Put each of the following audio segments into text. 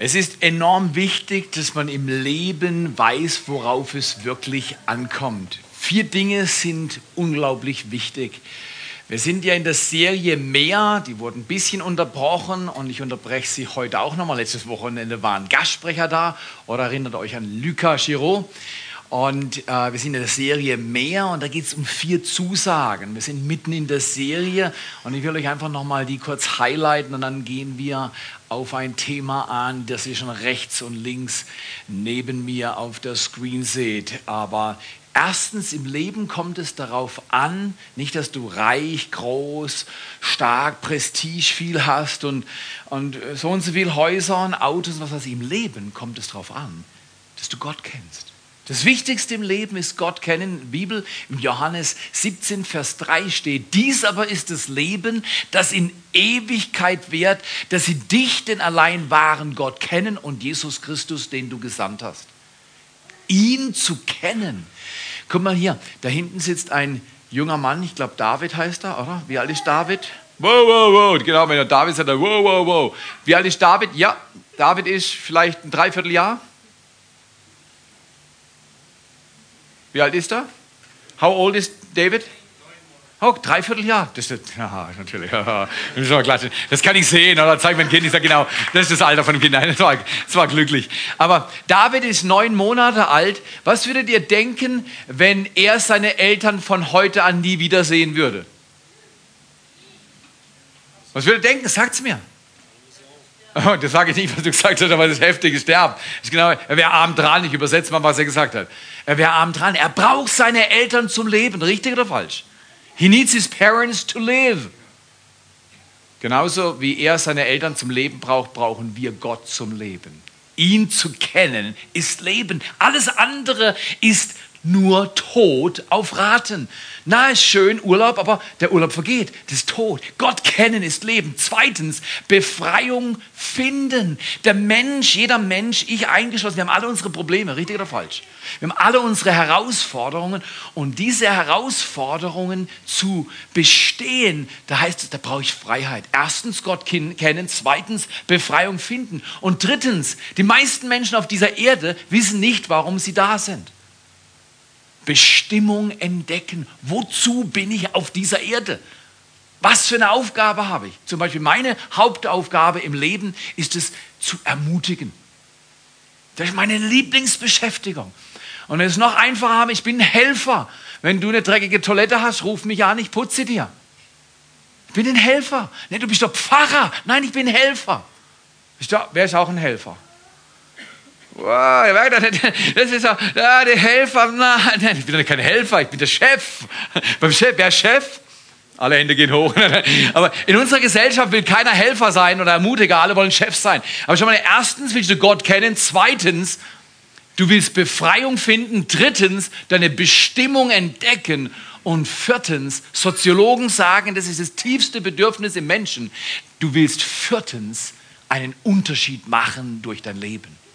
Es ist enorm wichtig, dass man im Leben weiß, worauf es wirklich ankommt. Vier Dinge sind unglaublich wichtig. Wir sind ja in der Serie Mehr, die wurden ein bisschen unterbrochen und ich unterbreche sie heute auch nochmal. Letztes Wochenende waren Gastsprecher da oder erinnert euch an Luca Giraud. Und äh, wir sind in der Serie Mehr und da geht es um vier Zusagen. Wir sind mitten in der Serie und ich will euch einfach nochmal die kurz highlighten und dann gehen wir auf ein Thema an, das ihr schon rechts und links neben mir auf der Screen seht. Aber Erstens, im Leben kommt es darauf an, nicht, dass du reich, groß, stark, Prestige viel hast und, und so und so viele Häuser und Autos, was weiß ich. Im Leben kommt es darauf an, dass du Gott kennst. Das Wichtigste im Leben ist Gott kennen. Bibel im Johannes 17, Vers 3 steht, dies aber ist das Leben, das in Ewigkeit währt, dass sie dich, den allein wahren Gott, kennen und Jesus Christus, den du gesandt hast. Ihn zu kennen. Guck mal hier, da hinten sitzt ein junger Mann, ich glaube David heißt er, oder? Wie alt ist David? Wow, wow, wow. Genau, wenn er David sagt, wow, wow, wow. Wie alt ist David? Ja, David ist vielleicht ein Dreivierteljahr. Wie alt ist er? How old is David? Oh, dreiviertel Jahr. Das ist, ja, natürlich. Das kann ich sehen. Oder zeigt mein Kind, ich sage genau, das ist das Alter von dem Kind. Nein, das war, das war glücklich. Aber David ist neun Monate alt. Was würdet ihr denken, wenn er seine Eltern von heute an nie wiedersehen würde? Was würdet ihr denken? Sagt es mir. Das sage ich nicht, was du gesagt hast, aber das heftige Sterben. Das genau, er wäre arm dran. Ich übersetze mal, was er gesagt hat. Er wäre arm dran. Er braucht seine Eltern zum Leben. Richtig oder falsch? He needs his parents to live. Genauso wie er seine Eltern zum Leben braucht, brauchen wir Gott zum Leben. Ihn zu kennen ist Leben. Alles andere ist nur Tod auf Raten. Na, ist schön, Urlaub, aber der Urlaub vergeht. Das ist Tod. Gott kennen ist Leben. Zweitens, Befreiung finden. Der Mensch, jeder Mensch, ich eingeschlossen, wir haben alle unsere Probleme, richtig oder falsch? Wir haben alle unsere Herausforderungen und diese Herausforderungen zu bestehen, da heißt es, da brauche ich Freiheit. Erstens Gott kennen, zweitens Befreiung finden und drittens, die meisten Menschen auf dieser Erde wissen nicht, warum sie da sind. Bestimmung entdecken. Wozu bin ich auf dieser Erde? Was für eine Aufgabe habe ich? Zum Beispiel meine Hauptaufgabe im Leben ist es zu ermutigen. Das ist meine Lieblingsbeschäftigung. Und es ist noch einfacher haben, ich bin ein Helfer. Wenn du eine dreckige Toilette hast, ruf mich an, ich putze dir. Ich bin ein Helfer. Nee, du bist doch Pfarrer. Nein, ich bin Helfer. Wer ist auch ein Helfer? Wow, das ist auch, ja, der Helfer. Nein, ich bin doch kein Helfer, ich bin der Chef. Beim Chef, wer Chef? Alle Hände gehen hoch. Aber in unserer Gesellschaft will keiner Helfer sein oder Ermutiger, alle wollen Chef sein. Aber schon mal, erstens willst du Gott kennen, zweitens, du willst Befreiung finden, drittens, deine Bestimmung entdecken und viertens, Soziologen sagen, das ist das tiefste Bedürfnis im Menschen, du willst viertens einen Unterschied machen durch dein Leben.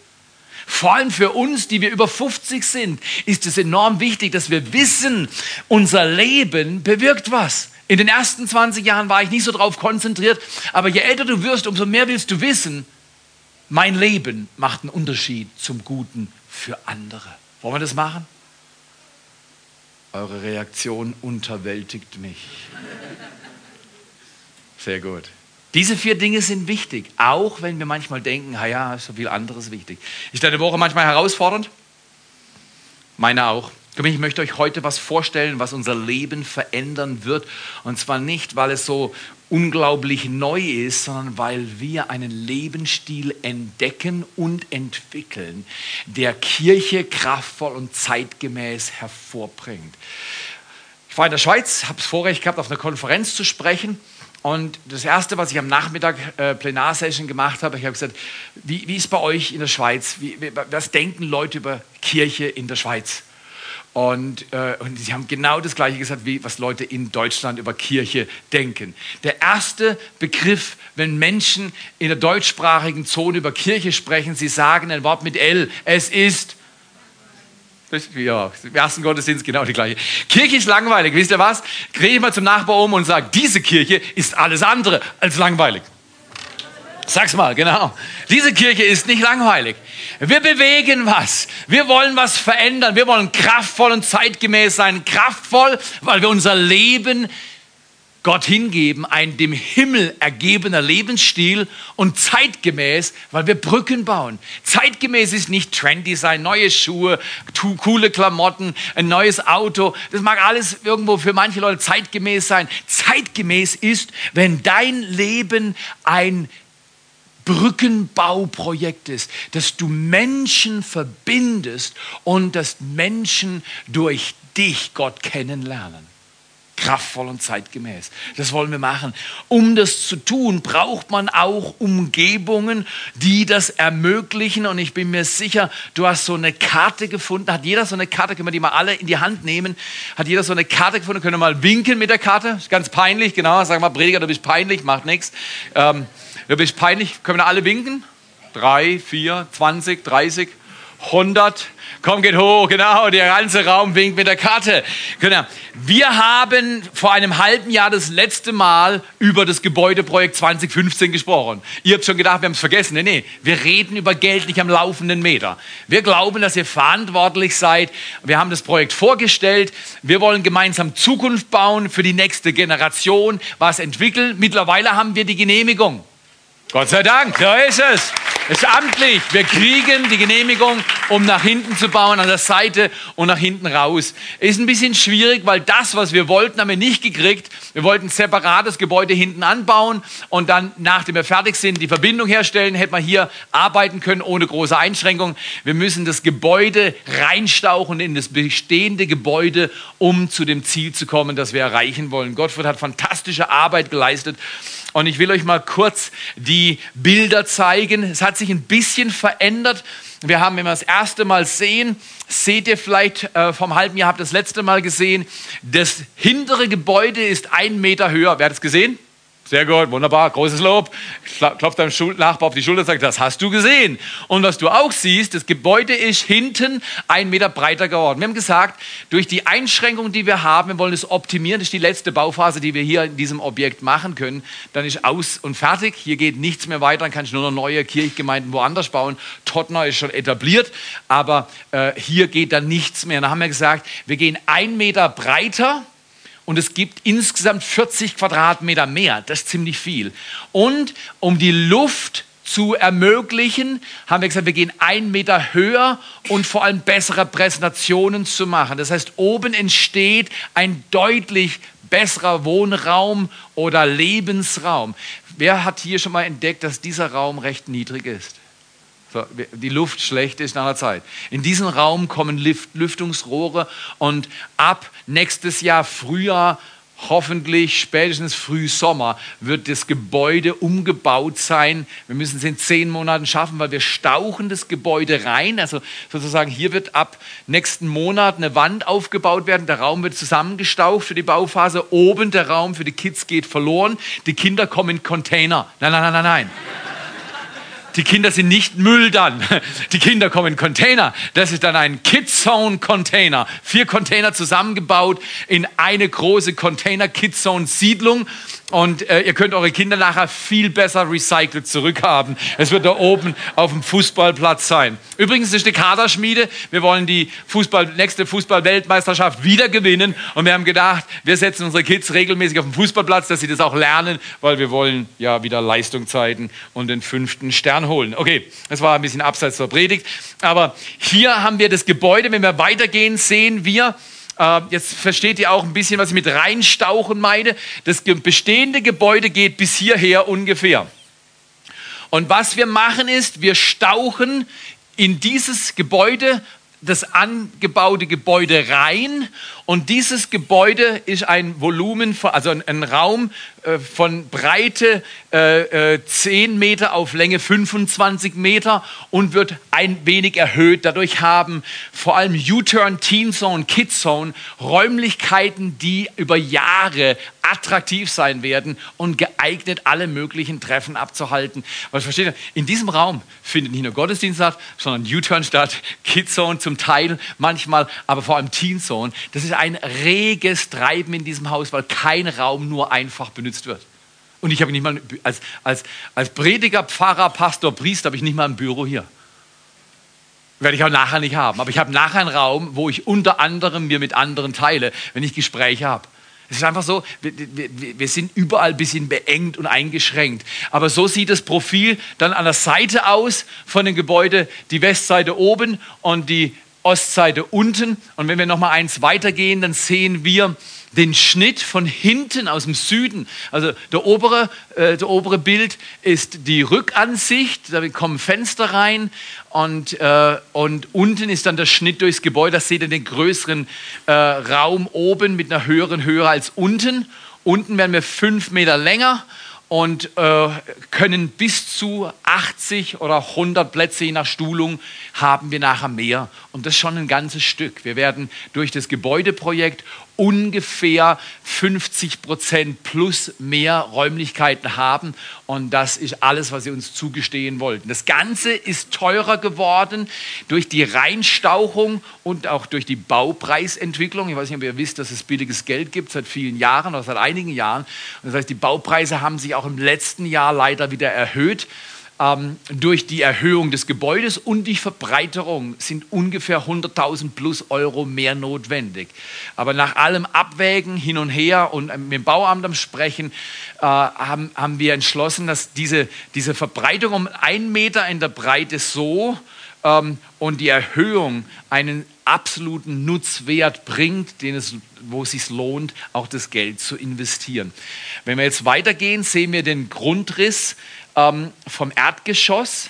Vor allem für uns, die wir über 50 sind, ist es enorm wichtig, dass wir wissen, unser Leben bewirkt was. In den ersten 20 Jahren war ich nicht so darauf konzentriert, aber je älter du wirst, umso mehr willst du wissen, mein Leben macht einen Unterschied zum Guten für andere. Wollen wir das machen? Eure Reaktion unterwältigt mich. Sehr gut. Diese vier Dinge sind wichtig, auch wenn wir manchmal denken, ja, ist so viel anderes wichtig. Ist deine Woche manchmal herausfordernd? Meine auch. Ich möchte euch heute was vorstellen, was unser Leben verändern wird. Und zwar nicht, weil es so unglaublich neu ist, sondern weil wir einen Lebensstil entdecken und entwickeln, der Kirche kraftvoll und zeitgemäß hervorbringt. Ich war in der Schweiz, habe das Vorrecht gehabt, auf einer Konferenz zu sprechen und das Erste, was ich am Nachmittag äh, Plenarsession gemacht habe, ich habe gesagt, wie, wie ist bei euch in der Schweiz? Wie, wie, was denken Leute über Kirche in der Schweiz? Und, äh, und sie haben genau das Gleiche gesagt, wie was Leute in Deutschland über Kirche denken. Der erste Begriff, wenn Menschen in der deutschsprachigen Zone über Kirche sprechen, sie sagen ein Wort mit L. Es ist ja, im ersten Gottesdienst genau die gleiche. Kirche ist langweilig. Wisst ihr was? Drehe ich mal zum Nachbar um und sage, diese Kirche ist alles andere als langweilig. Sag's mal, genau. Diese Kirche ist nicht langweilig. Wir bewegen was. Wir wollen was verändern. Wir wollen kraftvoll und zeitgemäß sein. Kraftvoll, weil wir unser Leben Gott hingeben, ein dem Himmel ergebener Lebensstil und zeitgemäß, weil wir Brücken bauen. Zeitgemäß ist nicht trendy sein, neue Schuhe, coole Klamotten, ein neues Auto. Das mag alles irgendwo für manche Leute zeitgemäß sein. Zeitgemäß ist, wenn dein Leben ein Brückenbauprojekt ist, dass du Menschen verbindest und dass Menschen durch dich Gott kennenlernen kraftvoll und zeitgemäß. Das wollen wir machen. Um das zu tun, braucht man auch Umgebungen, die das ermöglichen. Und ich bin mir sicher, du hast so eine Karte gefunden. Hat jeder so eine Karte? Können wir die mal alle in die Hand nehmen? Hat jeder so eine Karte gefunden? Können wir mal winken mit der Karte? Ist ganz peinlich, genau. Sag mal, Prediger, du bist peinlich, macht nichts. Ähm, du bist peinlich. Können wir alle winken? Drei, vier, zwanzig, dreißig, hundert. Komm, geht hoch, genau, der ganze Raum winkt mit der Karte. Genau. Wir haben vor einem halben Jahr das letzte Mal über das Gebäudeprojekt 2015 gesprochen. Ihr habt schon gedacht, wir haben es vergessen. Nee, nee, wir reden über Geld nicht am laufenden Meter. Wir glauben, dass ihr verantwortlich seid. Wir haben das Projekt vorgestellt. Wir wollen gemeinsam Zukunft bauen für die nächste Generation, was entwickeln. Mittlerweile haben wir die Genehmigung. Gott sei Dank, da ist es. Es ist amtlich. Wir kriegen die Genehmigung, um nach hinten zu bauen, an der Seite und nach hinten raus. Ist ein bisschen schwierig, weil das, was wir wollten, haben wir nicht gekriegt. Wir wollten ein separates Gebäude hinten anbauen und dann, nachdem wir fertig sind, die Verbindung herstellen. Hätten wir hier arbeiten können ohne große Einschränkung. Wir müssen das Gebäude reinstauchen in das bestehende Gebäude, um zu dem Ziel zu kommen, das wir erreichen wollen. Gottfried hat fantastische Arbeit geleistet und ich will euch mal kurz die Bilder zeigen. Es hat sich ein bisschen verändert. Wir haben, wenn wir das erste Mal sehen, seht ihr vielleicht äh, vom halben Jahr, habt ihr das letzte Mal gesehen, das hintere Gebäude ist ein Meter höher. Wer hat es gesehen? Sehr gut, wunderbar, großes Lob. Klopft deinem Nachbar auf die Schulter und sagt, das hast du gesehen. Und was du auch siehst, das Gebäude ist hinten ein Meter breiter geworden. Wir haben gesagt, durch die Einschränkungen, die wir haben, wir wollen es optimieren. Das ist die letzte Bauphase, die wir hier in diesem Objekt machen können. Dann ist aus und fertig. Hier geht nichts mehr weiter. Dann kann ich nur noch neue Kirchgemeinden woanders bauen. Tottenau ist schon etabliert, aber äh, hier geht dann nichts mehr. Dann haben wir gesagt, wir gehen ein Meter breiter und es gibt insgesamt 40 Quadratmeter mehr. Das ist ziemlich viel. Und um die Luft zu ermöglichen, haben wir gesagt, wir gehen einen Meter höher und vor allem bessere Präsentationen zu machen. Das heißt, oben entsteht ein deutlich besserer Wohnraum oder Lebensraum. Wer hat hier schon mal entdeckt, dass dieser Raum recht niedrig ist? Die Luft schlecht ist nach einer Zeit. In diesen Raum kommen Lüftungsrohre und ab nächstes Jahr Frühjahr hoffentlich spätestens Frühsommer wird das Gebäude umgebaut sein. Wir müssen es in zehn Monaten schaffen, weil wir stauchen das Gebäude rein. Also sozusagen hier wird ab nächsten Monat eine Wand aufgebaut werden. Der Raum wird zusammengestaucht für die Bauphase. Oben der Raum für die Kids geht verloren. Die Kinder kommen in Container. Nein, nein, nein, nein, nein. Die Kinder sind nicht Müll dann. Die Kinder kommen in Container. Das ist dann ein Kidzone Container. Vier Container zusammengebaut in eine große Container Kidzone Siedlung. Und äh, ihr könnt eure Kinder nachher viel besser recycelt zurückhaben. Es wird da oben auf dem Fußballplatz sein. Übrigens ist eine Kaderschmiede. Wir wollen die Fußball, nächste Fußball-Weltmeisterschaft wieder gewinnen. Und wir haben gedacht, wir setzen unsere Kids regelmäßig auf den Fußballplatz, dass sie das auch lernen, weil wir wollen ja wieder Leistung zeigen und den fünften Stern holen. Okay, das war ein bisschen abseits der Predigt. Aber hier haben wir das Gebäude. Wenn wir weitergehen, sehen wir, jetzt versteht ihr auch ein bisschen, was ich mit reinstauchen meine. Das bestehende Gebäude geht bis hierher ungefähr. Und was wir machen ist, wir stauchen in dieses Gebäude das angebaute Gebäude rein und dieses Gebäude ist ein Volumen, also ein, Raum äh, von Breite 10 äh, äh, Meter auf Länge 25 Meter und wird ein wenig erhöht. Dadurch haben vor allem U-Turn, Teen Zone, Kid Zone Räumlichkeiten, die über Jahre attraktiv sein werden und geeignet, alle möglichen Treffen abzuhalten. Was versteht ihr? In diesem Raum findet nicht nur Gottesdienst statt, sondern U-Turn statt, Kid Zone zum Teil manchmal, aber vor allem Teen Zone. Das ist ein reges Treiben in diesem Haus, weil kein Raum nur einfach benutzt wird. Und ich habe nicht mal, als, als, als Prediger, Pfarrer, Pastor, Priester, habe ich nicht mal ein Büro hier. Werde ich auch nachher nicht haben. Aber ich habe nachher einen Raum, wo ich unter anderem mir mit anderen teile, wenn ich Gespräche habe. Es ist einfach so, wir, wir, wir, sind überall ein bisschen beengt und eingeschränkt. Aber so sieht das Profil dann an der Seite aus von dem Gebäude, die Westseite oben und die Ostseite unten. Und wenn wir noch mal eins weitergehen, dann sehen wir den Schnitt von hinten aus dem Süden. Also der obere, äh, der obere Bild ist die Rückansicht, da kommen Fenster rein und, äh, und unten ist dann der Schnitt durchs Gebäude. Da seht ihr den größeren äh, Raum oben mit einer höheren Höhe als unten. Unten werden wir fünf Meter länger und äh, können bis zu 80 oder 100 Plätze je nach Stuhlung haben wir nachher mehr. Und das ist schon ein ganzes Stück. Wir werden durch das Gebäudeprojekt ungefähr 50 Prozent plus mehr Räumlichkeiten haben. Und das ist alles, was sie uns zugestehen wollten. Das Ganze ist teurer geworden durch die Reinstauchung und auch durch die Baupreisentwicklung. Ich weiß nicht, ob ihr wisst, dass es billiges Geld gibt seit vielen Jahren oder seit einigen Jahren. Das heißt, die Baupreise haben sich auch im letzten Jahr leider wieder erhöht ähm, durch die Erhöhung des Gebäudes und die Verbreiterung sind ungefähr 100.000 plus Euro mehr notwendig. Aber nach allem Abwägen hin und her und mit dem Bauamt am Sprechen äh, haben, haben wir entschlossen, dass diese, diese Verbreitung um einen Meter in der Breite so ähm, und die Erhöhung einen absoluten Nutzwert bringt, den es, wo es sich lohnt, auch das Geld zu investieren. Wenn wir jetzt weitergehen, sehen wir den Grundriss ähm, vom Erdgeschoss.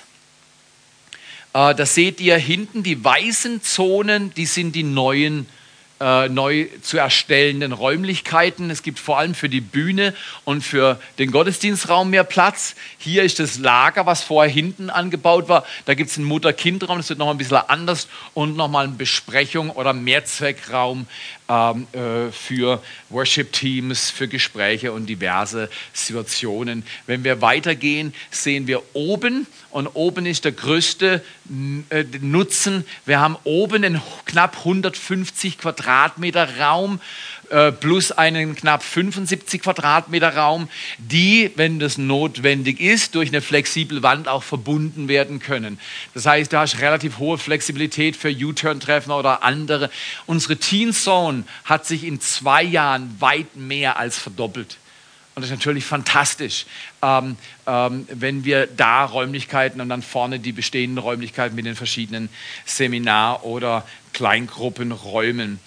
Äh, da seht ihr hinten die weißen Zonen, die sind die neuen äh, neu zu erstellenden Räumlichkeiten. Es gibt vor allem für die Bühne und für den Gottesdienstraum mehr Platz. Hier ist das Lager, was vorher hinten angebaut war. Da gibt es einen Mutter-Kind-Raum, das wird noch ein bisschen anders und nochmal eine Besprechung oder Mehrzweckraum ähm, äh, für Worship-Teams, für Gespräche und diverse Situationen. Wenn wir weitergehen, sehen wir oben und oben ist der größte äh, Nutzen. Wir haben oben einen knapp 150 Quadratmeter Raum äh, plus einen knapp 75 Quadratmeter Raum, die, wenn das notwendig ist, durch eine flexible Wand auch verbunden werden können. Das heißt, du hast relativ hohe Flexibilität für U-Turn-Treffen oder andere. Unsere Teen Zone hat sich in zwei Jahren weit mehr als verdoppelt. Und das ist natürlich fantastisch, ähm, ähm, wenn wir da Räumlichkeiten und dann vorne die bestehenden Räumlichkeiten mit den verschiedenen Seminar- oder Kleingruppenräumen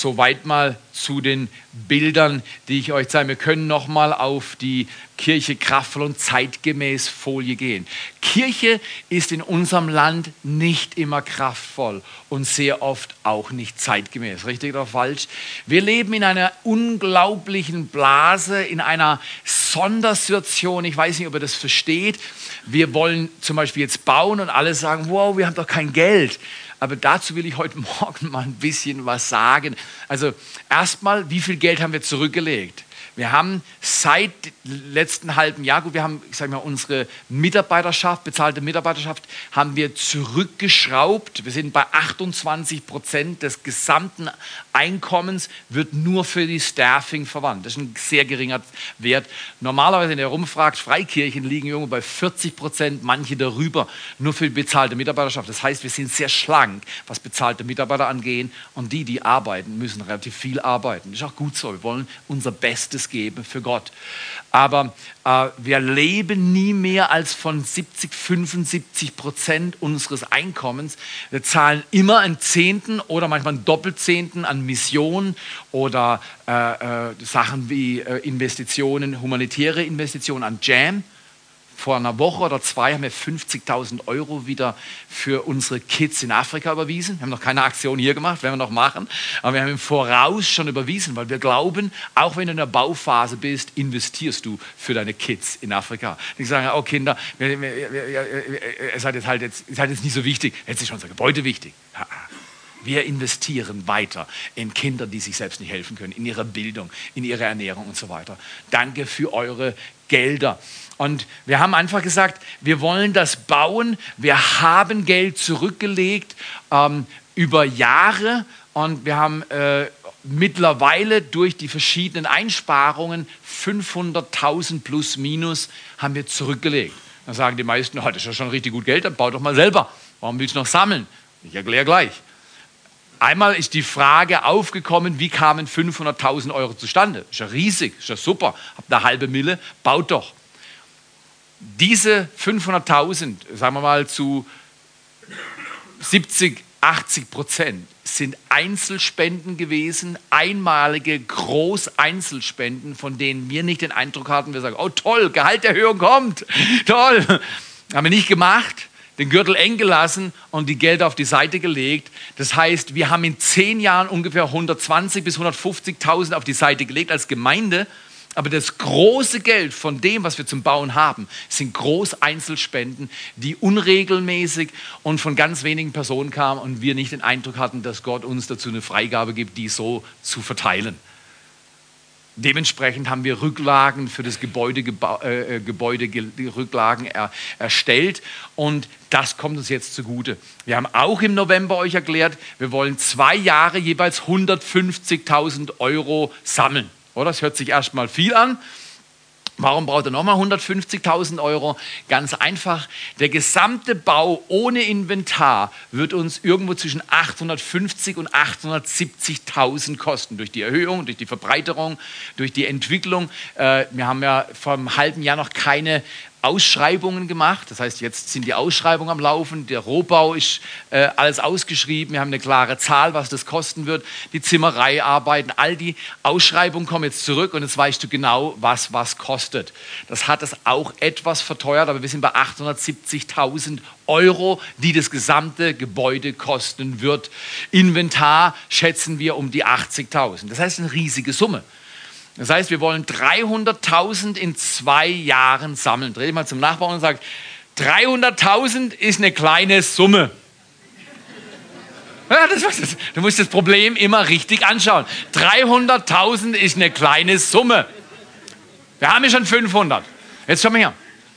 Soweit mal zu den Bildern, die ich euch zeige. Wir können noch mal auf die Kirche kraftvoll und zeitgemäß Folie gehen. Kirche ist in unserem Land nicht immer kraftvoll und sehr oft auch nicht zeitgemäß. Richtig oder falsch? Wir leben in einer unglaublichen Blase, in einer Sondersituation. Ich weiß nicht, ob ihr das versteht. Wir wollen zum Beispiel jetzt bauen und alle sagen, wow, wir haben doch kein Geld. Aber dazu will ich heute Morgen mal ein bisschen was sagen. Also erstmal, wie viel Geld haben wir zurückgelegt? Wir haben seit letzten halben Jahr, gut, wir haben, ich sage mal, unsere Mitarbeiterschaft, bezahlte Mitarbeiterschaft, haben wir zurückgeschraubt. Wir sind bei 28 Prozent des gesamten Einkommens wird nur für die Staffing verwandt. Das ist ein sehr geringer Wert. Normalerweise, wenn ihr rumfragt, Freikirchen liegen irgendwo bei 40 Prozent, manche darüber, nur für die bezahlte Mitarbeiterschaft. Das heißt, wir sind sehr schlank, was bezahlte Mitarbeiter angeht. Und die, die arbeiten, müssen relativ viel arbeiten. Das ist auch gut so. Wir wollen unser Bestes geben für Gott. Aber äh, wir leben nie mehr als von 70, 75 Prozent unseres Einkommens. Wir zahlen immer einen Zehnten oder manchmal einen Doppelzehnten an Missionen oder äh, äh, Sachen wie äh, Investitionen, humanitäre Investitionen an Jam vor einer Woche oder zwei haben wir 50.000 Euro wieder für unsere Kids in Afrika überwiesen. Wir haben noch keine Aktion hier gemacht, werden wir noch machen. Aber wir haben im Voraus schon überwiesen, weil wir glauben, auch wenn du in der Bauphase bist, investierst du für deine Kids in Afrika. Die sagen, oh Kinder, ihr seid jetzt halt jetzt, seid jetzt nicht so wichtig, jetzt ist unser Gebäude wichtig. Wir investieren weiter in Kinder, die sich selbst nicht helfen können, in ihre Bildung, in ihre Ernährung und so weiter. Danke für eure Gelder. Und wir haben einfach gesagt, wir wollen das bauen. Wir haben Geld zurückgelegt ähm, über Jahre und wir haben äh, mittlerweile durch die verschiedenen Einsparungen 500.000 plus minus haben wir zurückgelegt. Dann sagen die meisten, oh, das ist ja schon richtig gut Geld, dann bau doch mal selber. Warum willst du noch sammeln? Ich erkläre gleich. Einmal ist die Frage aufgekommen, wie kamen 500.000 Euro zustande? Ist ja riesig, ist ja super. Habt eine halbe Mille, baut doch. Diese 500.000, sagen wir mal zu 70, 80 Prozent, sind Einzelspenden gewesen, einmalige Großeinzelspenden, von denen wir nicht den Eindruck hatten, wir sagen, oh toll, Gehalterhöhung kommt, toll. Haben wir nicht gemacht, den Gürtel eng gelassen und die Gelder auf die Seite gelegt. Das heißt, wir haben in zehn Jahren ungefähr 120 bis 150.000 auf die Seite gelegt als Gemeinde aber das große Geld von dem, was wir zum Bauen haben, sind Großeinzelspenden, die unregelmäßig und von ganz wenigen Personen kamen und wir nicht den Eindruck hatten, dass Gott uns dazu eine Freigabe gibt, die so zu verteilen. Dementsprechend haben wir Rücklagen für das Gebäude, äh, Gebäude Rücklagen er, erstellt und das kommt uns jetzt zugute. Wir haben auch im November euch erklärt, wir wollen zwei Jahre jeweils 150.000 Euro sammeln. Oder? Das hört sich erstmal viel an. Warum braucht er nochmal 150.000 Euro? Ganz einfach, der gesamte Bau ohne Inventar wird uns irgendwo zwischen 850 und 870.000 kosten. Durch die Erhöhung, durch die Verbreiterung, durch die Entwicklung. Äh, wir haben ja vor einem halben Jahr noch keine Ausschreibungen gemacht. Das heißt, jetzt sind die Ausschreibungen am Laufen. Der Rohbau ist äh, alles ausgeschrieben. Wir haben eine klare Zahl, was das kosten wird. Die Zimmereiarbeiten, all die Ausschreibungen kommen jetzt zurück und jetzt weißt du genau, was was kostet. Das hat es auch etwas verteuert, aber wir sind bei 870.000 Euro, die das gesamte Gebäude kosten wird. Inventar schätzen wir um die 80.000. Das heißt, eine riesige Summe. Das heißt, wir wollen 300.000 in zwei Jahren sammeln. Dreh dich mal zum Nachbarn und sag, 300.000 ist eine kleine Summe. Ja, das, das, du musst das Problem immer richtig anschauen. 300.000 ist eine kleine Summe. Wir haben ja schon 500. Jetzt schau mal her.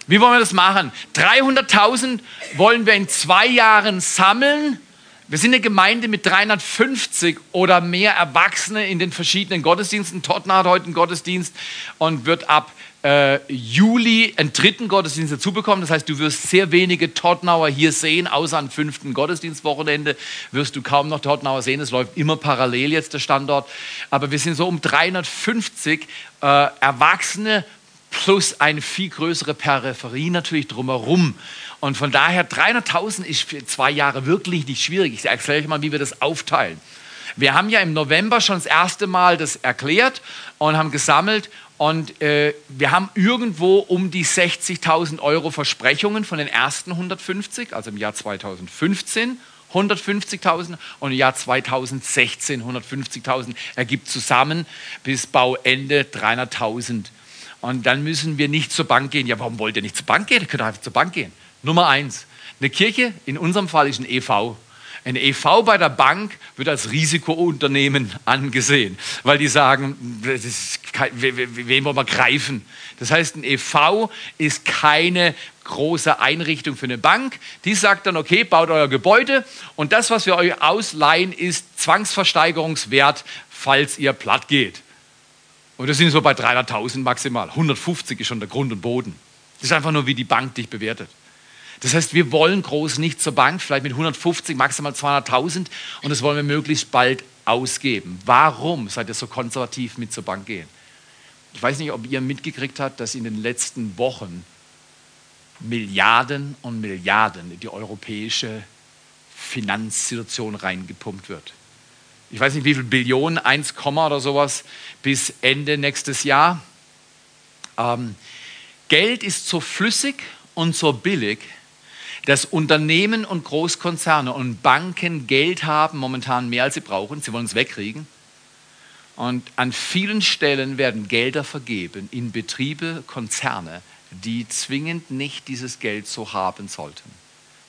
Wie wollen wir das machen? 300.000 wollen wir in zwei Jahren sammeln wir sind eine Gemeinde mit 350 oder mehr Erwachsene in den verschiedenen Gottesdiensten. Tottenham hat heute einen Gottesdienst und wird ab äh, Juli einen dritten Gottesdienst dazu bekommen. Das heißt, du wirst sehr wenige Tottenauer hier sehen, außer am fünften Gottesdienstwochenende wirst du kaum noch Tottenauer sehen. Es läuft immer parallel jetzt der Standort. Aber wir sind so um 350 äh, Erwachsene plus eine viel größere Peripherie natürlich drumherum. Und von daher 300.000 ist für zwei Jahre wirklich nicht schwierig. Ich erkläre euch mal, wie wir das aufteilen. Wir haben ja im November schon das erste Mal das erklärt und haben gesammelt und äh, wir haben irgendwo um die 60.000 Euro Versprechungen von den ersten 150, also im Jahr 2015 150.000 und im Jahr 2016 150.000 ergibt zusammen bis Bauende 300.000. Und dann müssen wir nicht zur Bank gehen. Ja, warum wollt ihr nicht zur Bank gehen? Ihr könnt einfach zur Bank gehen. Nummer eins, eine Kirche, in unserem Fall ist ein EV. Ein EV bei der Bank wird als Risikounternehmen angesehen, weil die sagen, kein, wen wollen wir greifen? Das heißt, ein EV ist keine große Einrichtung für eine Bank. Die sagt dann, okay, baut euer Gebäude und das, was wir euch ausleihen, ist Zwangsversteigerungswert, falls ihr platt geht. Und das sind so bei 300.000 maximal. 150 ist schon der Grund und Boden. Das ist einfach nur, wie die Bank dich bewertet. Das heißt, wir wollen groß nicht zur Bank, vielleicht mit 150, maximal 200.000 und das wollen wir möglichst bald ausgeben. Warum seid ihr so konservativ mit zur Bank gehen? Ich weiß nicht, ob ihr mitgekriegt habt, dass in den letzten Wochen Milliarden und Milliarden in die europäische Finanzsituation reingepumpt wird. Ich weiß nicht, wie viel Billionen, 1, oder sowas bis Ende nächstes Jahr. Ähm, Geld ist so flüssig und so billig, dass Unternehmen und Großkonzerne und Banken Geld haben, momentan mehr als sie brauchen. Sie wollen es wegkriegen. Und an vielen Stellen werden Gelder vergeben in Betriebe, Konzerne, die zwingend nicht dieses Geld so haben sollten.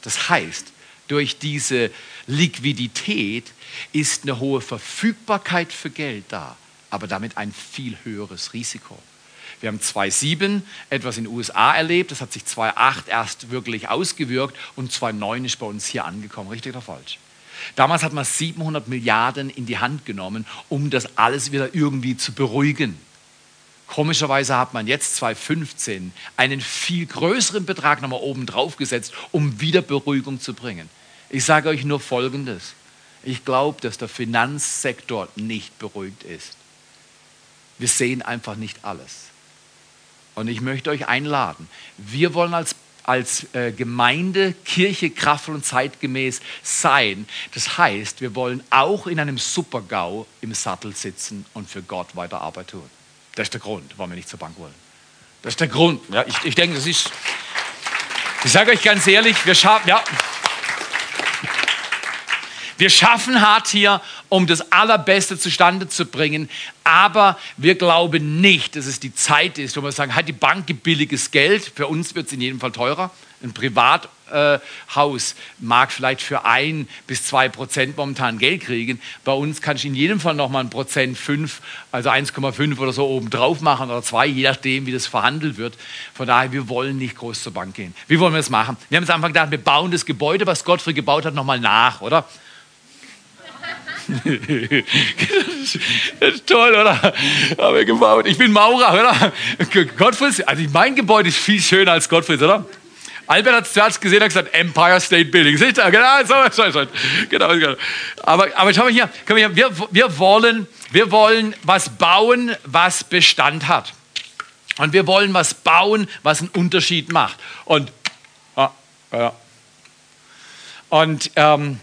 Das heißt, durch diese Liquidität ist eine hohe Verfügbarkeit für Geld da, aber damit ein viel höheres Risiko. Wir haben 2007 etwas in den USA erlebt, das hat sich 2008 erst wirklich ausgewirkt und 2009 ist bei uns hier angekommen. Richtig oder falsch? Damals hat man 700 Milliarden in die Hand genommen, um das alles wieder irgendwie zu beruhigen. Komischerweise hat man jetzt 2015 einen viel größeren Betrag nochmal oben drauf gesetzt, um wieder Beruhigung zu bringen. Ich sage euch nur Folgendes. Ich glaube, dass der Finanzsektor nicht beruhigt ist. Wir sehen einfach nicht alles. Und ich möchte euch einladen. Wir wollen als, als äh, Gemeinde, Kirche kraftvoll und zeitgemäß sein. Das heißt, wir wollen auch in einem Supergau im Sattel sitzen und für Gott weiter Arbeit tun. Das ist der Grund, warum wir nicht zur Bank wollen. Das ist der Grund. Ja, ich, ich denke, das ist. Ich sage euch ganz ehrlich, wir schaffen, ja. Wir schaffen hart hier, um das Allerbeste zustande zu bringen, aber wir glauben nicht, dass es die Zeit ist, wo wir sagen, hat die Bank billiges Geld, für uns wird es in jedem Fall teurer, ein Privat äh, Haus mag vielleicht für ein bis zwei Prozent momentan Geld kriegen. Bei uns kann ich in jedem Fall noch mal ein Prozent fünf, also 1,5 oder so oben drauf machen oder zwei, je nachdem, wie das verhandelt wird. Von daher, wir wollen nicht groß zur Bank gehen. Wie wollen wir das machen? Wir haben uns am Anfang gedacht, wir bauen das Gebäude, was Gottfried gebaut hat, noch mal nach, oder? das ist toll, oder? Haben wir gebaut. Ich bin Maurer, oder? Gottfried, also mein Gebäude ist viel schöner als Gottfried, oder? Albert hat es gesehen und gesagt, Empire State Building. Seht ihr? Genau, so, so, so. Genau, genau. Aber, aber schau mal hier, komm hier wir, wir, wollen, wir wollen was bauen, was Bestand hat. Und wir wollen was bauen, was einen Unterschied macht. Und, ah, ja. und ähm,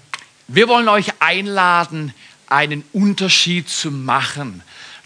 wir wollen euch einladen, einen Unterschied zu machen.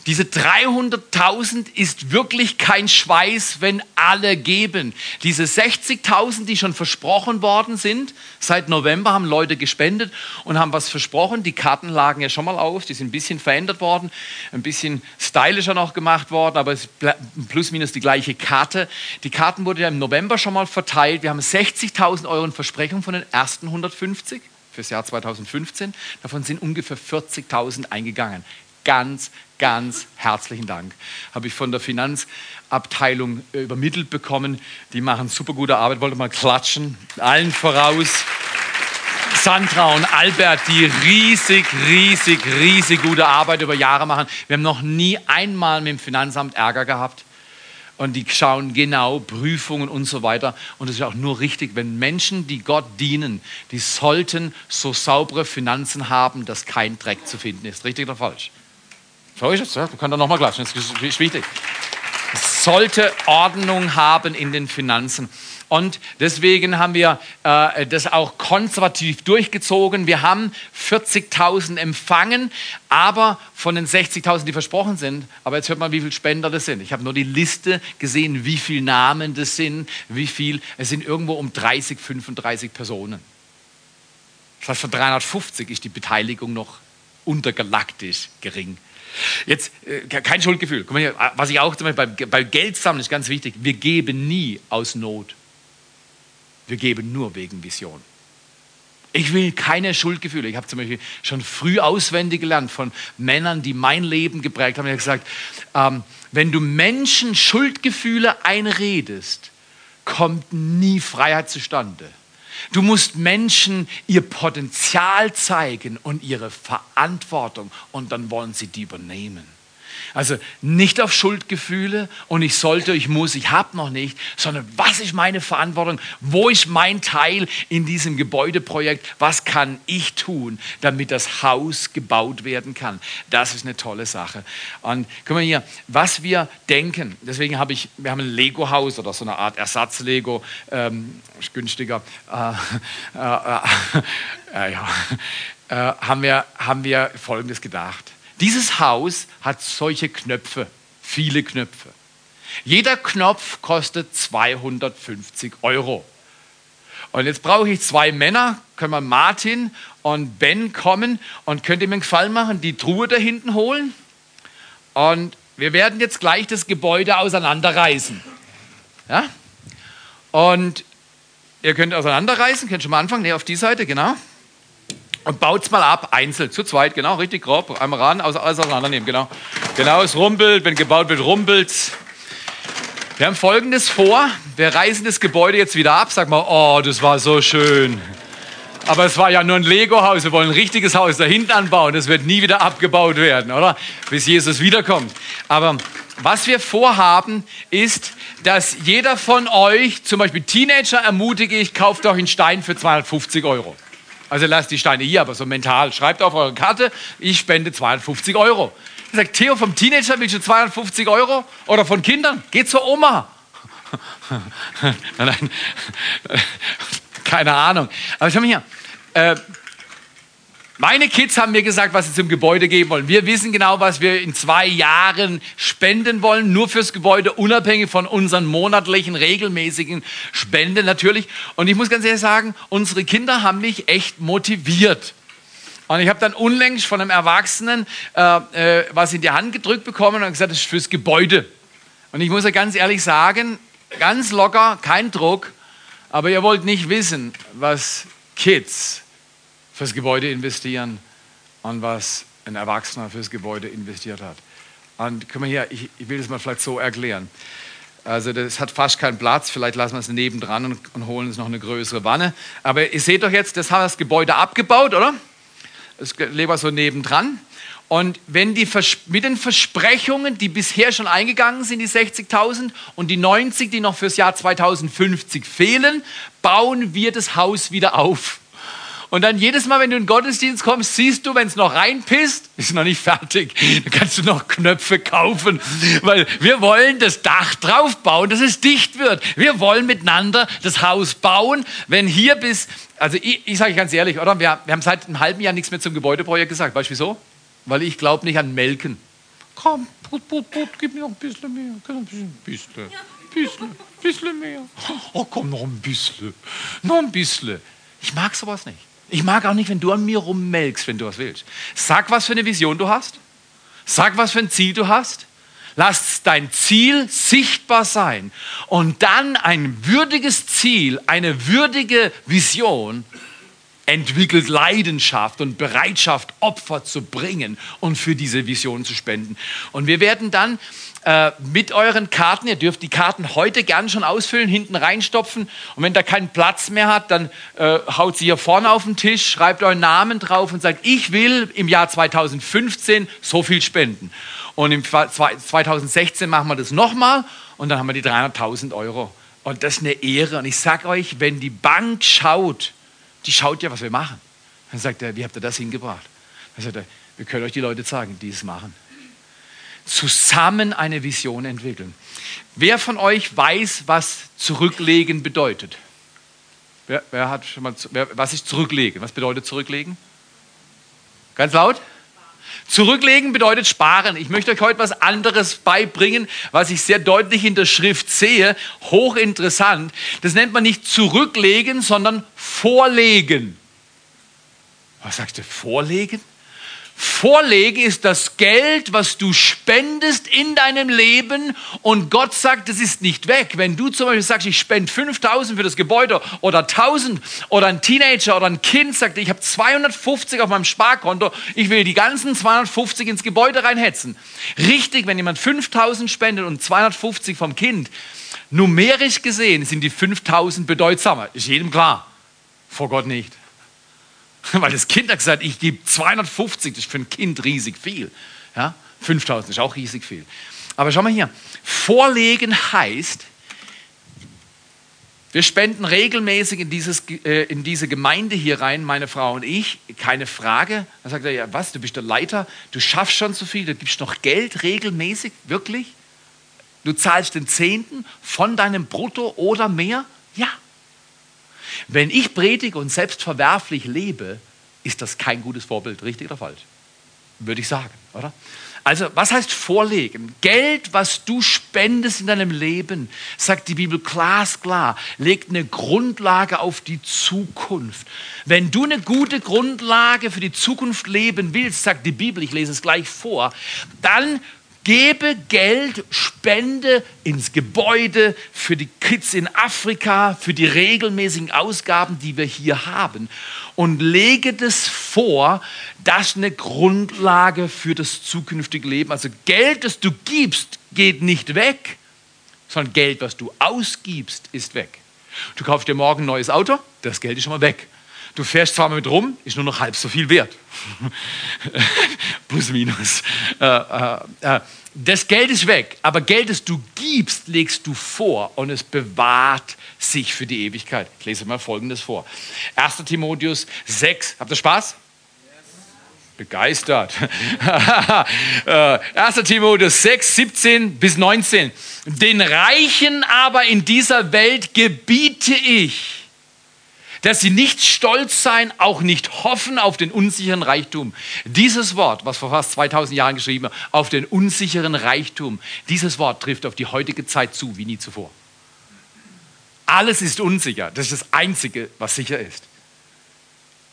Diese 300.000 ist wirklich kein Schweiß, wenn alle geben. Diese 60.000, die schon versprochen worden sind, seit November haben Leute gespendet und haben was versprochen. Die Karten lagen ja schon mal auf, die sind ein bisschen verändert worden, ein bisschen stylischer noch gemacht worden, aber es ist plus minus die gleiche Karte. Die Karten wurden ja im November schon mal verteilt. Wir haben 60.000 Euro in Versprechung von den ersten 150 fürs Jahr 2015. Davon sind ungefähr 40.000 eingegangen ganz, ganz herzlichen Dank. Habe ich von der Finanzabteilung äh, übermittelt bekommen. Die machen super gute Arbeit. Wollte mal klatschen. Allen voraus. Sandra und Albert, die riesig, riesig, riesig gute Arbeit über Jahre machen. Wir haben noch nie einmal mit dem Finanzamt Ärger gehabt. Und die schauen genau Prüfungen und so weiter. Und es ist auch nur richtig, wenn Menschen, die Gott dienen, die sollten so saubere Finanzen haben, dass kein Dreck zu finden ist. Richtig oder falsch? So ist es, ja. du kannst da nochmal klatschen, das ist wichtig. Es sollte Ordnung haben in den Finanzen. Und deswegen haben wir äh, das auch konservativ durchgezogen. Wir haben 40.000 empfangen, aber von den 60.000, die versprochen sind, aber jetzt hört mal, wie viele Spender das sind. Ich habe nur die Liste gesehen, wie viele Namen das sind, wie viel. Es sind irgendwo um 30, 35 Personen. Das heißt, von 350 ist die Beteiligung noch untergalaktisch gering. Jetzt äh, kein Schuldgefühl. Hier, was ich auch zum Beispiel bei, bei Geld sammeln ist ganz wichtig. Wir geben nie aus Not. Wir geben nur wegen Vision. Ich will keine Schuldgefühle. Ich habe zum Beispiel schon früh auswendig gelernt von Männern, die mein Leben geprägt haben. Ich habe gesagt, ähm, wenn du Menschen Schuldgefühle einredest, kommt nie Freiheit zustande. Du musst Menschen ihr Potenzial zeigen und ihre Verantwortung und dann wollen sie die übernehmen. Also nicht auf Schuldgefühle und ich sollte, ich muss, ich habe noch nicht, sondern was ist meine Verantwortung? Wo ist mein Teil in diesem Gebäudeprojekt? Was kann ich tun, damit das Haus gebaut werden kann? Das ist eine tolle Sache. Und guck mal hier, was wir denken, deswegen habe ich, wir haben ein Lego-Haus oder so eine Art Ersatz-Lego, ähm, ist günstiger. Äh, äh, äh, ja. Äh, haben, wir, haben wir Folgendes gedacht. Dieses Haus hat solche Knöpfe, viele Knöpfe. Jeder Knopf kostet 250 Euro. Und jetzt brauche ich zwei Männer, können wir Martin und Ben kommen und könnt ihr mir einen Gefallen machen, die Truhe da hinten holen. Und wir werden jetzt gleich das Gebäude auseinanderreißen. Ja? Und ihr könnt auseinanderreißen, könnt schon mal anfangen, ne, auf die Seite, genau. Und baut es mal ab, einzeln, zu zweit, genau, richtig grob. Einmal ran, alles auseinandernehmen, genau. Genau, es rumpelt, wenn gebaut wird, rumpelt Wir haben Folgendes vor. Wir reißen das Gebäude jetzt wieder ab. Sag mal, oh, das war so schön. Aber es war ja nur ein Lego-Haus. Wir wollen ein richtiges Haus da hinten anbauen. Das wird nie wieder abgebaut werden, oder? Bis Jesus wiederkommt. Aber was wir vorhaben, ist, dass jeder von euch, zum Beispiel Teenager, ermutige ich, kauft euch einen Stein für 250 Euro. Also lasst die Steine hier, aber so mental. Schreibt auf eure Karte, ich spende 250 Euro. Ich sage, Theo, vom Teenager willst du 250 Euro? Oder von Kindern? Geh zur Oma. nein, nein, keine Ahnung. Aber schau mal hier. Äh, meine Kids haben mir gesagt, was sie zum Gebäude geben wollen. Wir wissen genau, was wir in zwei Jahren spenden wollen, nur fürs Gebäude, unabhängig von unseren monatlichen, regelmäßigen Spenden natürlich. Und ich muss ganz ehrlich sagen, unsere Kinder haben mich echt motiviert. Und ich habe dann unlängst von einem Erwachsenen äh, äh, was in die Hand gedrückt bekommen und gesagt, das ist fürs Gebäude. Und ich muss ja ganz ehrlich sagen, ganz locker, kein Druck, aber ihr wollt nicht wissen, was Kids fürs Gebäude investieren und was ein Erwachsener fürs Gebäude investiert hat. Und guck mal hier, ich, ich will das mal vielleicht so erklären. Also das hat fast keinen Platz, vielleicht lassen wir es nebendran und, und holen uns noch eine größere Wanne. Aber ihr seht doch jetzt, das haben das Gebäude abgebaut, oder? Das wir so nebendran. Und wenn die mit den Versprechungen, die bisher schon eingegangen sind, die 60.000 und die 90, die noch fürs Jahr 2050 fehlen, bauen wir das Haus wieder auf. Und dann jedes Mal, wenn du in den Gottesdienst kommst, siehst du, wenn es noch reinpisst, ist noch nicht fertig. Dann kannst du noch Knöpfe kaufen, weil wir wollen das Dach drauf bauen, dass es dicht wird. Wir wollen miteinander das Haus bauen. Wenn hier bis, also ich, ich sage ganz ehrlich, oder? Wir, wir haben seit einem halben Jahr nichts mehr zum Gebäudeprojekt gesagt. Weißt du wieso? Weil ich glaube nicht an Melken. Komm, put, put, put, gib mir noch ein bisschen mehr. Ein bisschen, bisschen, bisschen, bisschen mehr. Oh, komm, noch ein bisschen. Noch ein bisschen. Ich mag sowas nicht. Ich mag auch nicht, wenn du an mir rummelkst, wenn du was willst. Sag, was für eine Vision du hast. Sag, was für ein Ziel du hast. Lass dein Ziel sichtbar sein. Und dann ein würdiges Ziel, eine würdige Vision entwickelt Leidenschaft und Bereitschaft, Opfer zu bringen und für diese Vision zu spenden. Und wir werden dann äh, mit euren Karten, ihr dürft die Karten heute gern schon ausfüllen, hinten reinstopfen. Und wenn da keinen Platz mehr hat, dann äh, haut sie hier vorne auf den Tisch, schreibt euren Namen drauf und sagt, ich will im Jahr 2015 so viel spenden. Und im 2016 machen wir das nochmal und dann haben wir die 300.000 Euro. Und das ist eine Ehre. Und ich sage euch, wenn die Bank schaut, die schaut ja, was wir machen. Dann sagt er, wie habt ihr das hingebracht? Dann sagt er, wir können euch die Leute zeigen, die es machen. Zusammen eine Vision entwickeln. Wer von euch weiß, was zurücklegen bedeutet? Wer, wer hat schon mal, wer, was ist zurücklegen? Was bedeutet zurücklegen? Ganz laut? Zurücklegen bedeutet sparen. Ich möchte euch heute was anderes beibringen, was ich sehr deutlich in der Schrift sehe. Hochinteressant. Das nennt man nicht zurücklegen, sondern vorlegen. Was sagst du? Vorlegen? Vorlege ist das Geld, was du spendest in deinem Leben und Gott sagt, es ist nicht weg. Wenn du zum Beispiel sagst, ich spende 5000 für das Gebäude oder 1000 oder ein Teenager oder ein Kind sagt, ich habe 250 auf meinem Sparkonto, ich will die ganzen 250 ins Gebäude reinhetzen. Richtig, wenn jemand 5000 spendet und 250 vom Kind, numerisch gesehen sind die 5000 bedeutsamer. Ist jedem klar. Vor Gott nicht. Weil das Kind hat gesagt, ich gebe 250, das ist für ein Kind riesig viel. Ja? 5000 ist auch riesig viel. Aber schau mal hier, vorlegen heißt, wir spenden regelmäßig in, dieses, äh, in diese Gemeinde hier rein, meine Frau und ich, keine Frage. Dann sagt er, ja was, du bist der Leiter, du schaffst schon so viel, du gibst noch Geld regelmäßig, wirklich? Du zahlst den Zehnten von deinem Brutto oder mehr? Ja. Wenn ich predige und selbstverwerflich lebe, ist das kein gutes Vorbild, richtig oder falsch? Würde ich sagen, oder? Also, was heißt vorlegen? Geld, was du spendest in deinem Leben, sagt die Bibel glasklar, legt eine Grundlage auf die Zukunft. Wenn du eine gute Grundlage für die Zukunft leben willst, sagt die Bibel, ich lese es gleich vor, dann Gebe Geld, spende ins Gebäude für die Kids in Afrika, für die regelmäßigen Ausgaben, die wir hier haben. Und lege das vor, das eine Grundlage für das zukünftige Leben. Also Geld, das du gibst, geht nicht weg, sondern Geld, was du ausgibst, ist weg. Du kaufst dir morgen ein neues Auto, das Geld ist schon mal weg. Du fährst zwar mit rum, ist nur noch halb so viel wert. Plus, minus. Äh, äh, äh, das Geld ist weg, aber Geld, das du gibst, legst du vor und es bewahrt sich für die Ewigkeit. Ich lese mal Folgendes vor. 1. Timotheus 6. Habt ihr Spaß? Begeistert. 1. Äh, Timotheus 6, 17 bis 19. Den Reichen aber in dieser Welt gebiete ich, dass sie nicht stolz sein, auch nicht hoffen auf den unsicheren Reichtum. Dieses Wort, was vor fast 2000 Jahren geschrieben wird, auf den unsicheren Reichtum, dieses Wort trifft auf die heutige Zeit zu wie nie zuvor. Alles ist unsicher. Das ist das Einzige, was sicher ist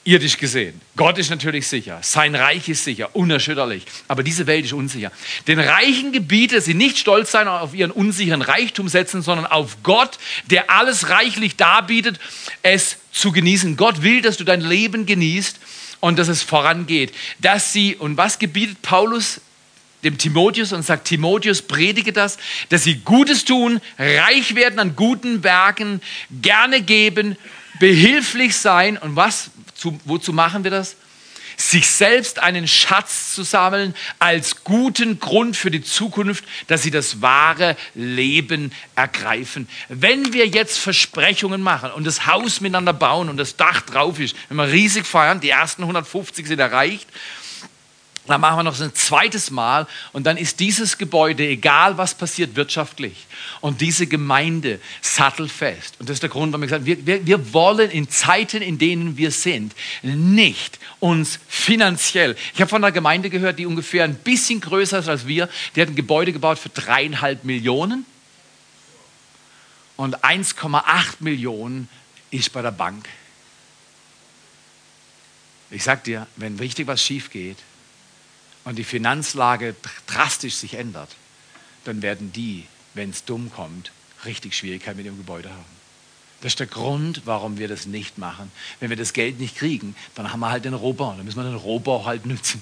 irdisch gesehen. Gott ist natürlich sicher, sein Reich ist sicher, unerschütterlich, aber diese Welt ist unsicher. Den reichen Gebiete sie nicht stolz sein auf ihren unsicheren Reichtum setzen, sondern auf Gott, der alles reichlich darbietet, es zu genießen. Gott will, dass du dein Leben genießt und dass es vorangeht. Dass sie, und was gebietet Paulus dem Timotheus und sagt, Timotheus, predige das, dass sie Gutes tun, reich werden an guten Werken, gerne geben, behilflich sein und was zu, wozu machen wir das? Sich selbst einen Schatz zu sammeln als guten Grund für die Zukunft, dass sie das wahre Leben ergreifen. Wenn wir jetzt Versprechungen machen und das Haus miteinander bauen und das Dach drauf ist, wenn wir riesig feiern, die ersten 150 sind erreicht dann machen wir noch ein zweites Mal und dann ist dieses Gebäude, egal was passiert, wirtschaftlich. Und diese Gemeinde sattelfest. Und das ist der Grund, warum wir gesagt haben, wir, wir wollen in Zeiten, in denen wir sind, nicht uns finanziell. Ich habe von einer Gemeinde gehört, die ungefähr ein bisschen größer ist als wir. Die hat ein Gebäude gebaut für dreieinhalb Millionen. Und 1,8 Millionen ist bei der Bank. Ich sag dir, wenn richtig was schief geht, und die Finanzlage drastisch sich ändert, dann werden die, wenn es dumm kommt, richtig Schwierigkeiten mit dem Gebäude haben. Das ist der Grund, warum wir das nicht machen. Wenn wir das Geld nicht kriegen, dann haben wir halt den Rohbau. Dann müssen wir den Rohbau halt nützen.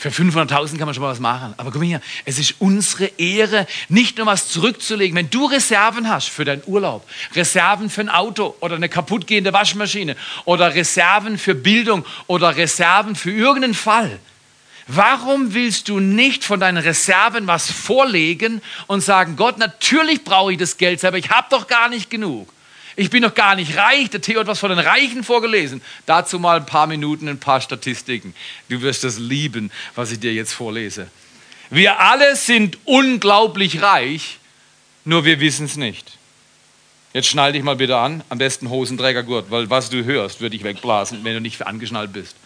Für 500.000 kann man schon mal was machen. Aber komm her, es ist unsere Ehre, nicht nur was zurückzulegen. Wenn du Reserven hast für deinen Urlaub, Reserven für ein Auto oder eine kaputtgehende Waschmaschine oder Reserven für Bildung oder Reserven für irgendeinen Fall, Warum willst du nicht von deinen Reserven was vorlegen und sagen, Gott, natürlich brauche ich das Geld aber ich habe doch gar nicht genug. Ich bin noch gar nicht reich. Der Theo hat was von den Reichen vorgelesen. Dazu mal ein paar Minuten, ein paar Statistiken. Du wirst das lieben, was ich dir jetzt vorlese. Wir alle sind unglaublich reich, nur wir wissen es nicht. Jetzt schnall dich mal bitte an, am besten Hosenträgergurt, weil was du hörst, würde ich wegblasen, wenn du nicht angeschnallt bist.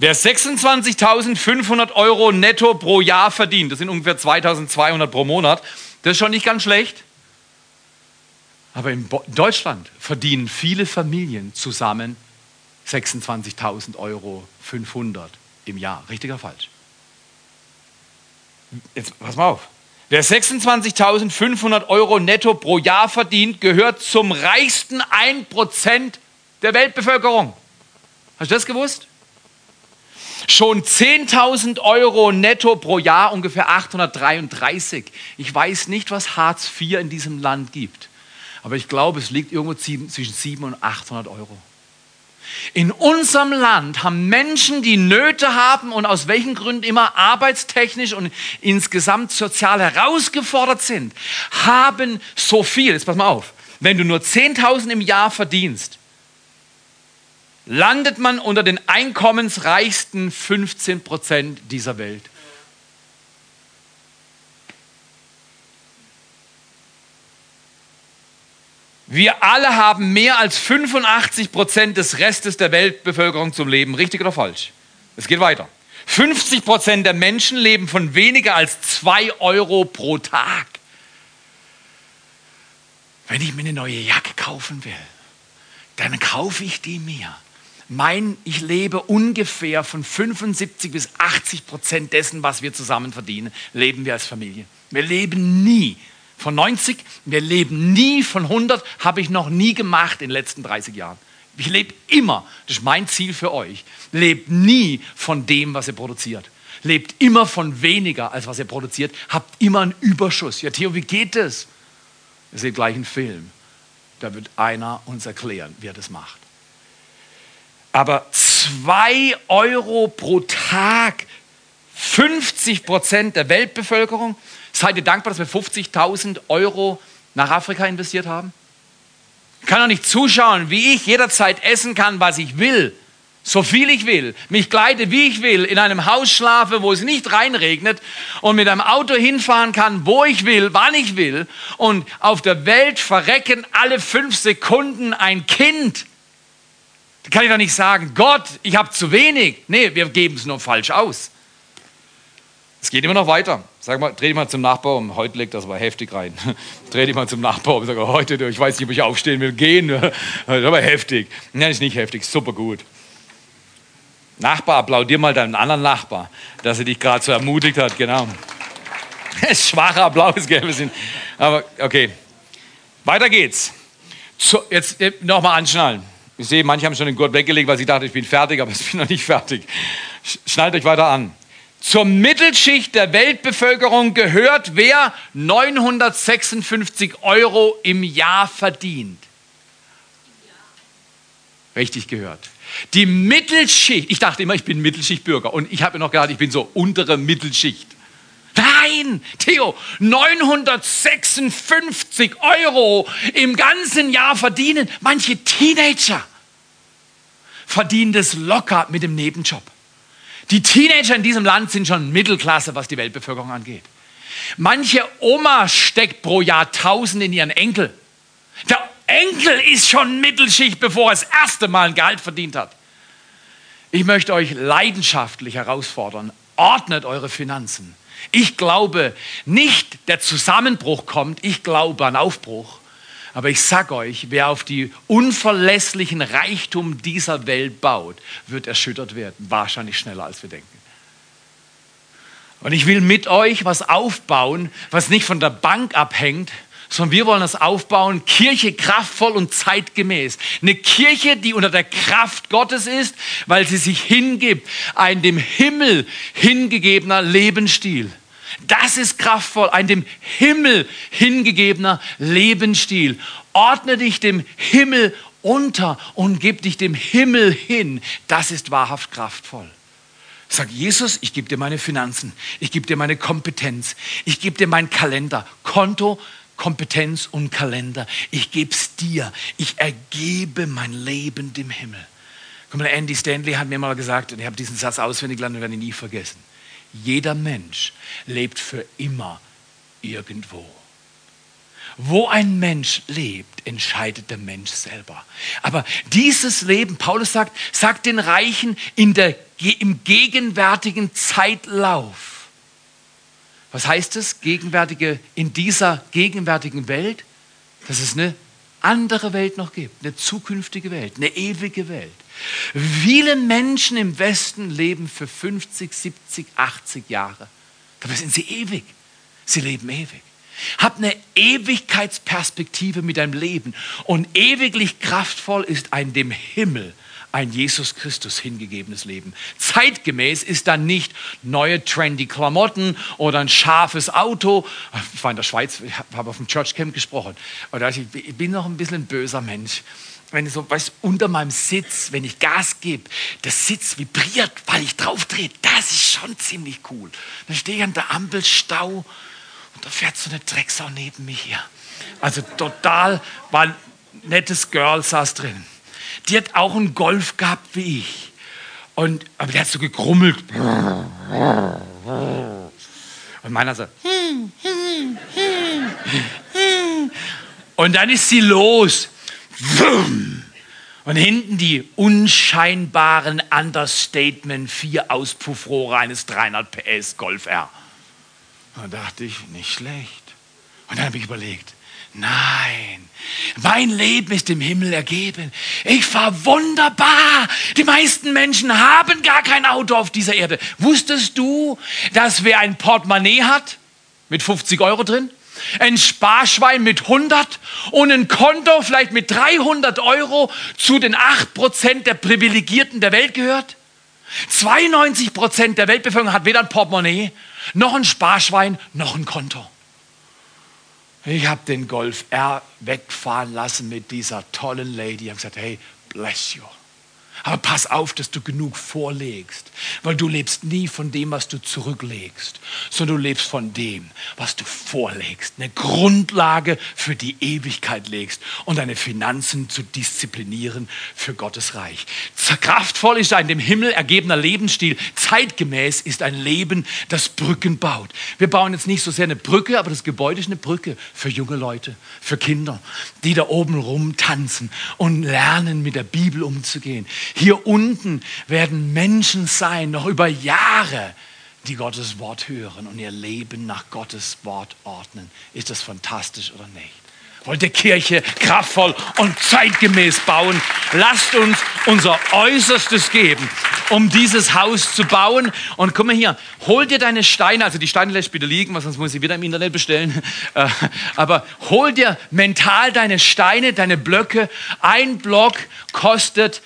Wer 26.500 Euro netto pro Jahr verdient, das sind ungefähr 2.200 pro Monat, das ist schon nicht ganz schlecht. Aber in Deutschland verdienen viele Familien zusammen 26.000 Euro 500 im Jahr. Richtig oder falsch? Jetzt pass mal auf. Wer 26.500 Euro netto pro Jahr verdient, gehört zum reichsten 1% der Weltbevölkerung. Hast du das gewusst? Schon 10.000 Euro netto pro Jahr, ungefähr 833. Ich weiß nicht, was Hartz IV in diesem Land gibt. Aber ich glaube, es liegt irgendwo zwischen 700 und 800 Euro. In unserem Land haben Menschen, die Nöte haben und aus welchen Gründen immer arbeitstechnisch und insgesamt sozial herausgefordert sind, haben so viel. Jetzt pass mal auf. Wenn du nur 10.000 im Jahr verdienst, landet man unter den einkommensreichsten 15 Prozent dieser Welt. Wir alle haben mehr als 85 Prozent des Restes der Weltbevölkerung zum Leben. Richtig oder falsch? Es geht weiter. 50 Prozent der Menschen leben von weniger als 2 Euro pro Tag. Wenn ich mir eine neue Jacke kaufen will, dann kaufe ich die mir. Mein, ich lebe ungefähr von 75 bis 80 Prozent dessen, was wir zusammen verdienen, leben wir als Familie. Wir leben nie von 90, wir leben nie von 100, habe ich noch nie gemacht in den letzten 30 Jahren. Ich lebe immer, das ist mein Ziel für euch, lebt nie von dem, was ihr produziert. Lebt immer von weniger, als was ihr produziert, habt immer einen Überschuss. Ja, Theo, wie geht das? Ihr seht gleich einen Film. Da wird einer uns erklären, wie er das macht. Aber 2 Euro pro Tag, 50 Prozent der Weltbevölkerung. Seid ihr dankbar, dass wir 50.000 Euro nach Afrika investiert haben? Ich kann doch nicht zuschauen, wie ich jederzeit essen kann, was ich will so viel ich will, mich kleide, wie ich will, in einem Haus schlafe, wo es nicht reinregnet und mit einem Auto hinfahren kann, wo ich will, wann ich will und auf der Welt verrecken alle fünf Sekunden ein Kind. Da kann ich doch nicht sagen, Gott, ich habe zu wenig. Nee, wir geben es nur falsch aus. Es geht immer noch weiter. Sag mal, dreh dich mal zum Nachbar um. Heute legt das aber heftig rein. dreh dich mal zum Nachbar um. Sag mal, heute, ich weiß nicht, ob ich aufstehen will, gehen. Das ist aber heftig. Nein, ist nicht heftig, super gut. Nachbar, applaudier mal deinen anderen Nachbar, dass er dich gerade so ermutigt hat, genau. Schwacher Applaus, gell? Wir sind, aber okay. Weiter geht's. So, jetzt nochmal anschnallen. Ich sehe, manche haben schon den Gurt weggelegt, weil sie dachten, ich bin fertig, aber ich bin noch nicht fertig. Schnallt euch weiter an. Zur Mittelschicht der Weltbevölkerung gehört, wer 956 Euro im Jahr verdient. Richtig gehört. Die Mittelschicht, ich dachte immer, ich bin Mittelschichtbürger und ich habe mir noch gedacht, ich bin so untere Mittelschicht. Nein, Theo, 956 Euro im ganzen Jahr verdienen manche Teenager. Verdienen das locker mit dem Nebenjob. Die Teenager in diesem Land sind schon Mittelklasse, was die Weltbevölkerung angeht. Manche Oma steckt pro Jahr Tausend in ihren Enkel. Der Enkel ist schon Mittelschicht, bevor er das erste Mal ein Gehalt verdient hat. Ich möchte euch leidenschaftlich herausfordern, ordnet eure Finanzen. Ich glaube nicht, der Zusammenbruch kommt, ich glaube an Aufbruch. Aber ich sage euch, wer auf die unverlässlichen Reichtum dieser Welt baut, wird erschüttert werden. Wahrscheinlich schneller, als wir denken. Und ich will mit euch was aufbauen, was nicht von der Bank abhängt, sondern wir wollen das aufbauen, Kirche kraftvoll und zeitgemäß. Eine Kirche, die unter der Kraft Gottes ist, weil sie sich hingibt, ein dem Himmel hingegebener Lebensstil. Das ist kraftvoll, ein dem Himmel hingegebener Lebensstil. Ordne dich dem Himmel unter und gib dich dem Himmel hin. Das ist wahrhaft kraftvoll. Sag Jesus, ich gebe dir meine Finanzen, ich gebe dir meine Kompetenz, ich gebe dir meinen Kalender, Konto, Kompetenz und Kalender. Ich gebe es dir. Ich ergebe mein Leben dem Himmel. Guck mal, Andy Stanley hat mir mal gesagt, und ich habe diesen Satz auswendig gelernt und werde ihn nie vergessen. Jeder Mensch lebt für immer irgendwo. Wo ein Mensch lebt, entscheidet der Mensch selber. Aber dieses Leben, Paulus sagt, sagt den Reichen in der, im gegenwärtigen Zeitlauf was heißt es, gegenwärtige, in dieser gegenwärtigen Welt? Dass es eine andere Welt noch gibt, eine zukünftige Welt, eine ewige Welt. Viele Menschen im Westen leben für 50, 70, 80 Jahre. Dabei sind sie ewig. Sie leben ewig. Hab eine Ewigkeitsperspektive mit deinem Leben. Und ewiglich kraftvoll ist ein dem Himmel ein Jesus Christus hingegebenes Leben. Zeitgemäß ist dann nicht neue trendy Klamotten oder ein scharfes Auto. Ich war in der Schweiz, ich habe auf dem Church Camp gesprochen. Oder ich bin noch ein bisschen ein böser Mensch. Wenn ich so, weißt, unter meinem Sitz, wenn ich Gas gebe, der Sitz vibriert, weil ich drauf drehe. Das ist schon ziemlich cool. Dann stehe ich an der Ampelstau und da fährt so eine Drecksau neben mich her. Also total, war ein nettes Girl saß drin die hat auch einen Golf gehabt wie ich. Und, aber der hat so gegrummelt. Und meiner so. Und dann ist sie los. Und hinten die unscheinbaren Understatement vier Auspuffrohre eines 300 PS Golf R. Da dachte ich, nicht schlecht. Und dann habe ich überlegt, Nein, mein Leben ist im Himmel ergeben. Ich fahre wunderbar. Die meisten Menschen haben gar kein Auto auf dieser Erde. Wusstest du, dass wer ein Portemonnaie hat mit 50 Euro drin, ein Sparschwein mit 100 und ein Konto vielleicht mit 300 Euro zu den 8% der Privilegierten der Welt gehört? 92% der Weltbevölkerung hat weder ein Portemonnaie, noch ein Sparschwein, noch ein Konto. Ich habe den Golf R wegfahren lassen mit dieser tollen Lady. Ich habe gesagt, hey, bless you. Aber pass auf, dass du genug vorlegst, weil du lebst nie von dem, was du zurücklegst, sondern du lebst von dem, was du vorlegst. Eine Grundlage für die Ewigkeit legst und deine Finanzen zu disziplinieren für Gottes Reich. Kraftvoll ist ein dem Himmel ergebener Lebensstil. Zeitgemäß ist ein Leben, das Brücken baut. Wir bauen jetzt nicht so sehr eine Brücke, aber das Gebäude ist eine Brücke für junge Leute, für Kinder, die da oben rumtanzen und lernen, mit der Bibel umzugehen. Hier unten werden Menschen sein, noch über Jahre, die Gottes Wort hören und ihr Leben nach Gottes Wort ordnen. Ist das fantastisch oder nicht? Wollt ihr Kirche kraftvoll und zeitgemäß bauen? Lasst uns unser Äußerstes geben, um dieses Haus zu bauen. Und komm mal hier, hol dir deine Steine, also die Steine lässt bitte liegen, weil sonst muss ich wieder im Internet bestellen. Äh, aber hol dir mental deine Steine, deine Blöcke. Ein Block kostet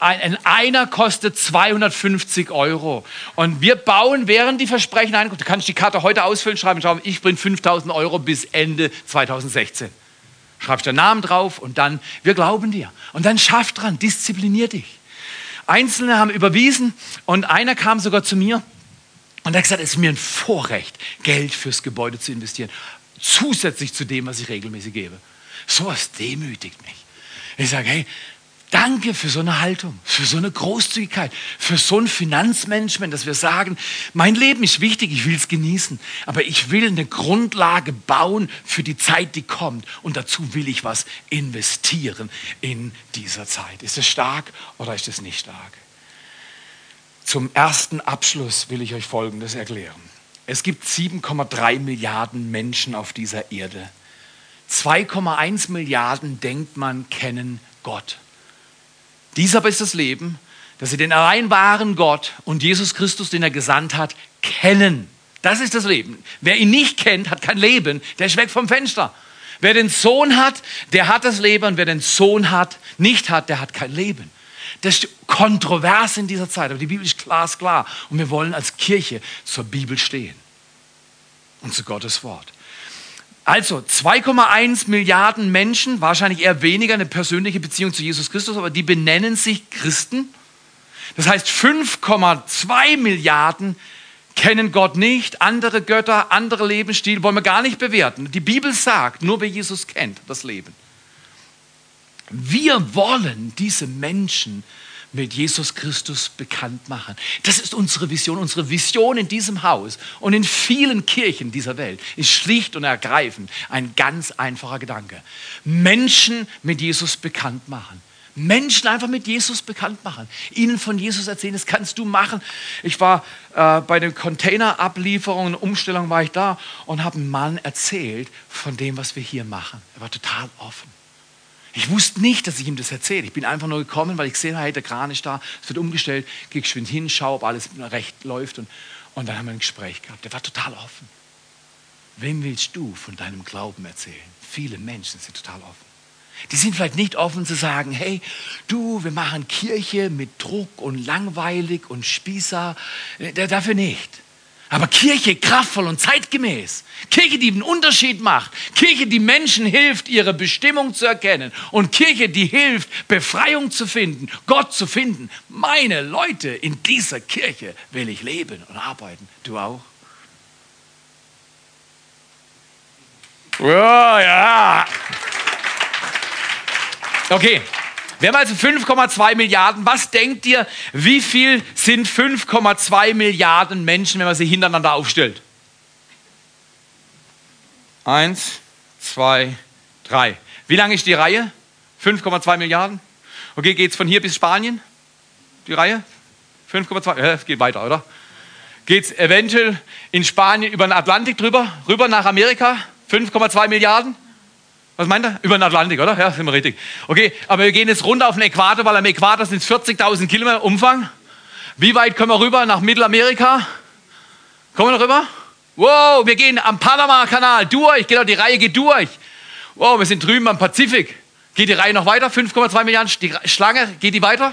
ein einer kostet 250 Euro. Und wir bauen, während die Versprechen einkommen, du kannst die Karte heute ausfüllen, schreiben, schreiben ich bringe 5000 Euro bis Ende 2016. Schreibst deinen Namen drauf und dann, wir glauben dir. Und dann schaff dran, disziplinier dich. Einzelne haben überwiesen und einer kam sogar zu mir und hat gesagt, es ist mir ein Vorrecht, Geld fürs Gebäude zu investieren. Zusätzlich zu dem, was ich regelmäßig gebe. So was demütigt mich. Ich sage, hey, Danke für so eine Haltung, für so eine Großzügigkeit, für so ein Finanzmanagement, dass wir sagen, mein Leben ist wichtig, ich will es genießen, aber ich will eine Grundlage bauen für die Zeit, die kommt und dazu will ich was investieren in dieser Zeit. Ist es stark oder ist es nicht stark? Zum ersten Abschluss will ich euch Folgendes erklären. Es gibt 7,3 Milliarden Menschen auf dieser Erde. 2,1 Milliarden denkt man kennen Gott. Dies aber ist das Leben, dass sie den allein wahren Gott und Jesus Christus, den er gesandt hat, kennen. Das ist das Leben. Wer ihn nicht kennt, hat kein Leben. Der ist weg vom Fenster. Wer den Sohn hat, der hat das Leben. Und wer den Sohn hat, nicht hat, der hat kein Leben. Das ist kontrovers in dieser Zeit, aber die Bibel ist glasklar. Und wir wollen als Kirche zur Bibel stehen und zu Gottes Wort. Also 2,1 Milliarden Menschen, wahrscheinlich eher weniger eine persönliche Beziehung zu Jesus Christus, aber die benennen sich Christen. Das heißt, 5,2 Milliarden kennen Gott nicht, andere Götter, andere Lebensstil wollen wir gar nicht bewerten. Die Bibel sagt, nur wer Jesus kennt, das Leben. Wir wollen diese Menschen mit Jesus Christus bekannt machen. Das ist unsere Vision. Unsere Vision in diesem Haus und in vielen Kirchen dieser Welt ist schlicht und ergreifend ein ganz einfacher Gedanke. Menschen mit Jesus bekannt machen. Menschen einfach mit Jesus bekannt machen, ihnen von Jesus erzählen, das kannst du machen. Ich war äh, bei den Containerablieferungen, Umstellungen war ich da und habe einem Mann erzählt von dem, was wir hier machen. Er war total offen. Ich wusste nicht, dass ich ihm das erzähle. Ich bin einfach nur gekommen, weil ich gesehen habe, hey, der Kran ist da, es wird umgestellt, gehe geschwind hin, schaue, ob alles recht läuft. Und, und dann haben wir ein Gespräch gehabt. Der war total offen. Wem willst du von deinem Glauben erzählen? Viele Menschen sind total offen. Die sind vielleicht nicht offen zu sagen, hey, du, wir machen Kirche mit Druck und langweilig und Spießer. Äh, dafür nicht. Aber Kirche kraftvoll und zeitgemäß. Kirche, die einen Unterschied macht. Kirche, die Menschen hilft, ihre Bestimmung zu erkennen. Und Kirche, die hilft, Befreiung zu finden, Gott zu finden. Meine Leute, in dieser Kirche will ich leben und arbeiten. Du auch? Ja, ja. Okay. Wir haben also 5,2 Milliarden. Was denkt ihr, wie viel sind 5,2 Milliarden Menschen, wenn man sie hintereinander aufstellt? Eins, zwei, drei. Wie lang ist die Reihe? 5,2 Milliarden. Okay, geht es von hier bis Spanien? Die Reihe? 5,2. Ja, es geht weiter, oder? Geht es eventuell in Spanien über den Atlantik drüber, rüber nach Amerika? 5,2 Milliarden? Was meint er? Über den Atlantik, oder? Ja, sind wir richtig. Okay, aber wir gehen jetzt runter auf den Äquator, weil am Äquator sind es 40.000 Kilometer Umfang. Wie weit können wir rüber nach Mittelamerika? Kommen wir rüber? Wow, wir gehen am Panama-Kanal durch. Genau, die Reihe geht durch. Wow, wir sind drüben am Pazifik. Geht die Reihe noch weiter? 5,2 Milliarden. Die Schlange, geht die weiter?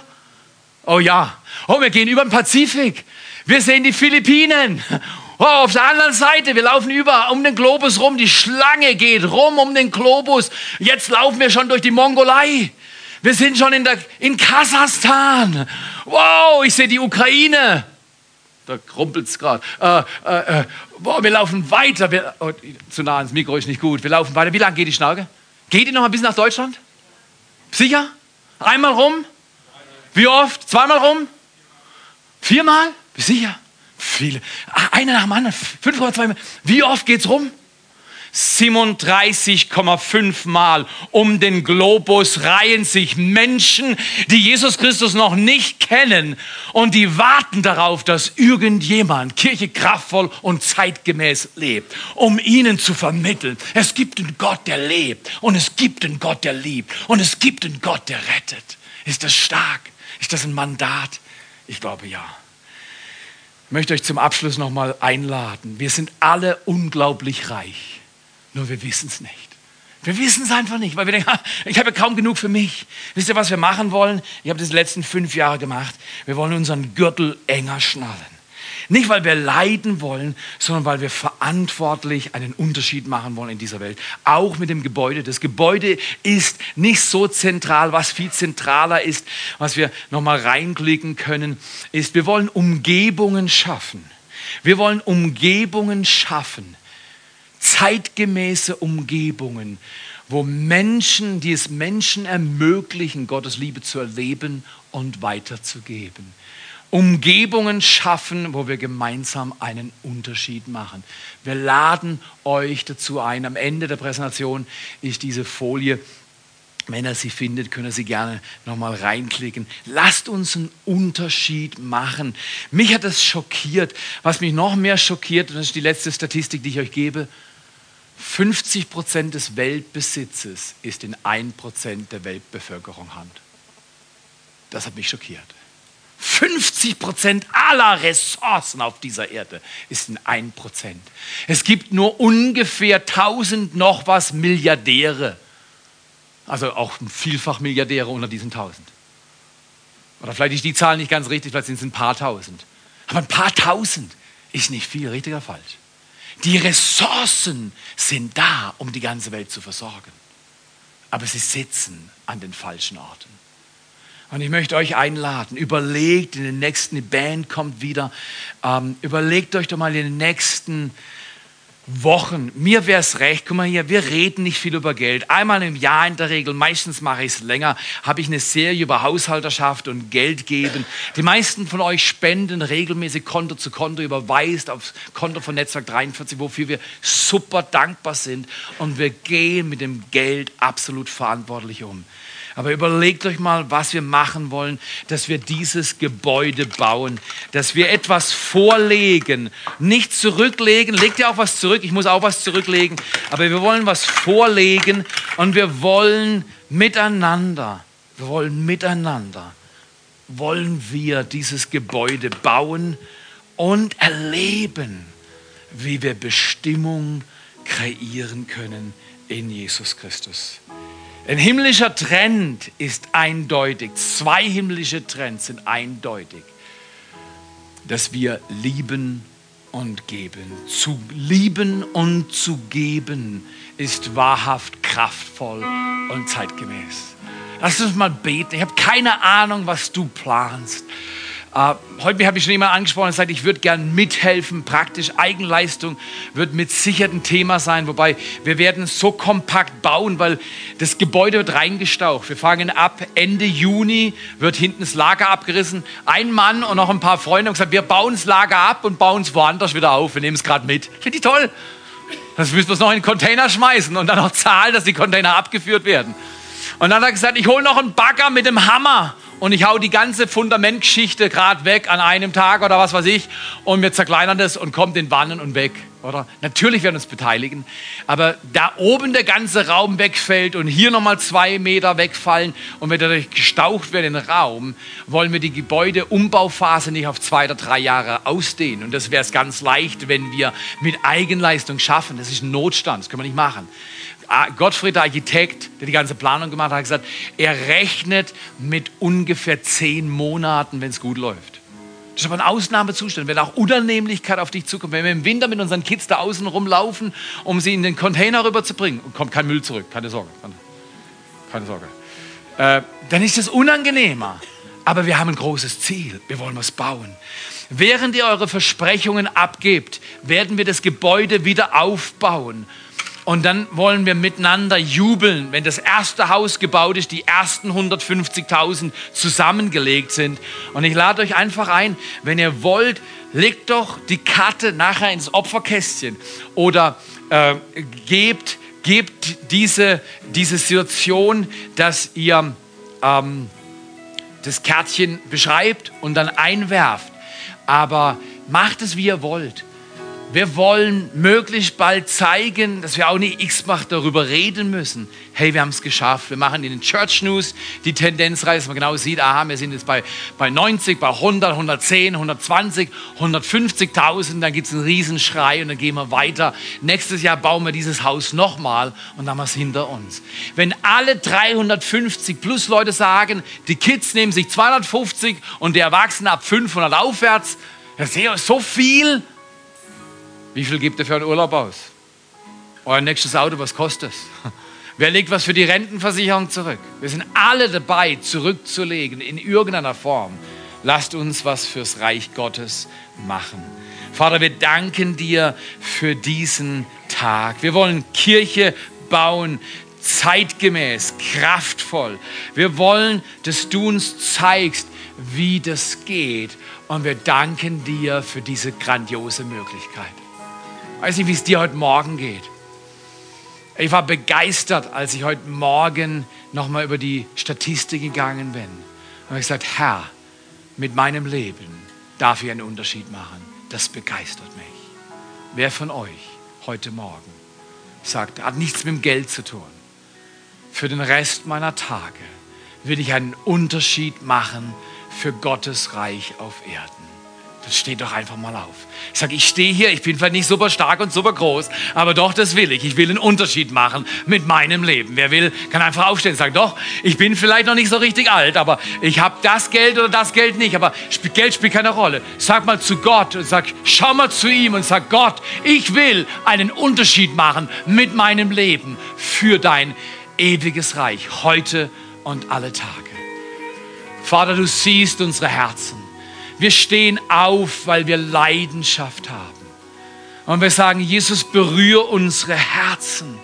Oh ja. Oh, wir gehen über den Pazifik. Wir sehen die Philippinen. Oh, auf der anderen Seite, wir laufen über um den Globus rum, die Schlange geht rum um den Globus. Jetzt laufen wir schon durch die Mongolei. Wir sind schon in, der, in Kasachstan. Wow, ich sehe die Ukraine. Da krumpelt es gerade. Äh, äh, äh, wir laufen weiter. Wir, oh, zu nah ans Mikro ist nicht gut. Wir laufen weiter. Wie lange geht die Schnauge? Geht die noch ein bisschen nach Deutschland? Sicher? Einmal rum? Wie oft? Zweimal rum? Viermal? Sicher? Viele. Ah, einer nach dem anderen. Fünf oder zweimal. Wie oft geht's rum? 37,5 Mal um den Globus reihen sich Menschen, die Jesus Christus noch nicht kennen und die warten darauf, dass irgendjemand Kirche kraftvoll und zeitgemäß lebt, um ihnen zu vermitteln, es gibt einen Gott, der lebt und es gibt einen Gott, der liebt und es gibt einen Gott, der rettet. Ist das stark? Ist das ein Mandat? Ich glaube ja. Ich möchte euch zum Abschluss nochmal einladen. Wir sind alle unglaublich reich. Nur wir wissen es nicht. Wir wissen es einfach nicht, weil wir denken, ich habe ja kaum genug für mich. Wisst ihr, was wir machen wollen? Ich habe das die letzten fünf Jahre gemacht. Wir wollen unseren Gürtel enger schnallen. Nicht, weil wir leiden wollen, sondern weil wir verantwortlich einen Unterschied machen wollen in dieser Welt. Auch mit dem Gebäude. Das Gebäude ist nicht so zentral. Was viel zentraler ist, was wir nochmal reinklicken können, ist, wir wollen Umgebungen schaffen. Wir wollen Umgebungen schaffen, zeitgemäße Umgebungen, wo Menschen, die es Menschen ermöglichen, Gottes Liebe zu erleben und weiterzugeben. Umgebungen schaffen, wo wir gemeinsam einen Unterschied machen. Wir laden euch dazu ein. Am Ende der Präsentation ist diese Folie. Wenn ihr sie findet, könnt ihr sie gerne nochmal reinklicken. Lasst uns einen Unterschied machen. Mich hat das schockiert. Was mich noch mehr schockiert, und das ist die letzte Statistik, die ich euch gebe, 50 Prozent des Weltbesitzes ist in 1 Prozent der Weltbevölkerung Hand. Das hat mich schockiert. 50 Prozent aller Ressourcen auf dieser Erde ist in 1 Prozent. Es gibt nur ungefähr 1000 noch was Milliardäre. Also auch vielfach Milliardäre unter diesen 1000. Oder vielleicht ist die Zahl nicht ganz richtig, vielleicht sind es ein paar tausend. Aber ein paar tausend ist nicht viel, richtig oder falsch? Die Ressourcen sind da, um die ganze Welt zu versorgen. Aber sie sitzen an den falschen Orten. Und ich möchte euch einladen, überlegt in den nächsten, die Band kommt wieder, ähm, überlegt euch doch mal in den nächsten Wochen. Mir wäre es recht, guck mal hier, wir reden nicht viel über Geld. Einmal im Jahr in der Regel, meistens mache ich es länger, habe ich eine Serie über Haushalterschaft und Geld geben. Die meisten von euch spenden regelmäßig Konto zu Konto, überweist aufs Konto von Netzwerk 43, wofür wir super dankbar sind. Und wir gehen mit dem Geld absolut verantwortlich um. Aber überlegt euch mal, was wir machen wollen, dass wir dieses Gebäude bauen, dass wir etwas vorlegen, nicht zurücklegen. Legt ihr auch was zurück? Ich muss auch was zurücklegen. Aber wir wollen was vorlegen und wir wollen miteinander, wir wollen miteinander, wollen wir dieses Gebäude bauen und erleben, wie wir Bestimmung kreieren können in Jesus Christus. Ein himmlischer Trend ist eindeutig. Zwei himmlische Trends sind eindeutig. Dass wir lieben und geben. Zu lieben und zu geben ist wahrhaft kraftvoll und zeitgemäß. Lass uns mal beten. Ich habe keine Ahnung, was du planst. Uh, heute habe ich schon jemand angesprochen, der sagt, ich würde gern mithelfen, praktisch Eigenleistung wird mit Sicherheit ein Thema sein, wobei wir werden so kompakt bauen, weil das Gebäude wird reingestaucht. Wir fangen ab Ende Juni, wird hinten das Lager abgerissen. Ein Mann und noch ein paar Freunde haben gesagt, wir bauen das Lager ab und bauen es woanders wieder auf. Wir nehmen es gerade mit. Finde ich toll. Das müssen wir noch in den Container schmeißen und dann noch zahlen, dass die Container abgeführt werden. Und dann hat er gesagt, ich hole noch einen Bagger mit dem Hammer und ich hau die ganze Fundamentgeschichte gerade weg an einem Tag oder was weiß ich und wir zerkleinern das und kommt in Wannen und weg, oder? Natürlich werden wir uns beteiligen, aber da oben der ganze Raum wegfällt und hier nochmal zwei Meter wegfallen und wir dadurch gestaucht werden in den Raum, wollen wir die Gebäudeumbauphase nicht auf zwei oder drei Jahre ausdehnen. Und das wäre es ganz leicht, wenn wir mit Eigenleistung schaffen. Das ist ein Notstand, das können wir nicht machen. Gottfried, der Architekt, der die ganze Planung gemacht hat, hat gesagt, er rechnet mit ungefähr zehn Monaten, wenn es gut läuft. Das ist aber ein Ausnahmezustand, wenn auch Unannehmlichkeit auf dich zukommt. Wenn wir im Winter mit unseren Kids da außen rumlaufen, um sie in den Container rüberzubringen, kommt kein Müll zurück, keine Sorge. Keine Sorge. Äh, dann ist es unangenehmer. Aber wir haben ein großes Ziel. Wir wollen was bauen. Während ihr eure Versprechungen abgebt, werden wir das Gebäude wieder aufbauen. Und dann wollen wir miteinander jubeln, wenn das erste Haus gebaut ist, die ersten 150.000 zusammengelegt sind. Und ich lade euch einfach ein, wenn ihr wollt, legt doch die Karte nachher ins Opferkästchen oder äh, gebt, gebt diese, diese Situation, dass ihr ähm, das Kärtchen beschreibt und dann einwerft. Aber macht es, wie ihr wollt. Wir wollen möglichst bald zeigen, dass wir auch nicht x-fach darüber reden müssen. Hey, wir haben es geschafft. Wir machen in den Church News die Tendenzreise, dass man genau sieht, aha, wir sind jetzt bei, bei 90, bei 100, 110, 120, 150.000. Dann gibt es einen Riesenschrei und dann gehen wir weiter. Nächstes Jahr bauen wir dieses Haus nochmal und dann haben wir es hinter uns. Wenn alle 350 plus Leute sagen, die Kids nehmen sich 250 und die Erwachsenen ab 500 aufwärts, das ist so viel wie viel gibt ihr für einen Urlaub aus? Euer nächstes Auto, was kostet es? Wer legt was für die Rentenversicherung zurück? Wir sind alle dabei, zurückzulegen in irgendeiner Form. Lasst uns was fürs Reich Gottes machen. Vater, wir danken dir für diesen Tag. Wir wollen Kirche bauen, zeitgemäß, kraftvoll. Wir wollen, dass du uns zeigst, wie das geht. Und wir danken dir für diese grandiose Möglichkeit. Weiß nicht, wie es dir heute Morgen geht. Ich war begeistert, als ich heute Morgen nochmal über die Statistik gegangen bin. Und ich gesagt, Herr, mit meinem Leben darf ich einen Unterschied machen. Das begeistert mich. Wer von euch heute Morgen sagt, hat nichts mit dem Geld zu tun. Für den Rest meiner Tage will ich einen Unterschied machen für Gottes Reich auf Erden. Dann steh doch einfach mal auf. Ich sage, ich stehe hier, ich bin vielleicht nicht super stark und super groß, aber doch, das will ich. Ich will einen Unterschied machen mit meinem Leben. Wer will, kann einfach aufstehen und sagen, doch, ich bin vielleicht noch nicht so richtig alt, aber ich habe das Geld oder das Geld nicht, aber Geld spielt keine Rolle. Sag mal zu Gott und sag, schau mal zu ihm und sag, Gott, ich will einen Unterschied machen mit meinem Leben für dein ewiges Reich, heute und alle Tage. Vater, du siehst unsere Herzen. Wir stehen auf, weil wir Leidenschaft haben. Und wir sagen, Jesus, berühre unsere Herzen.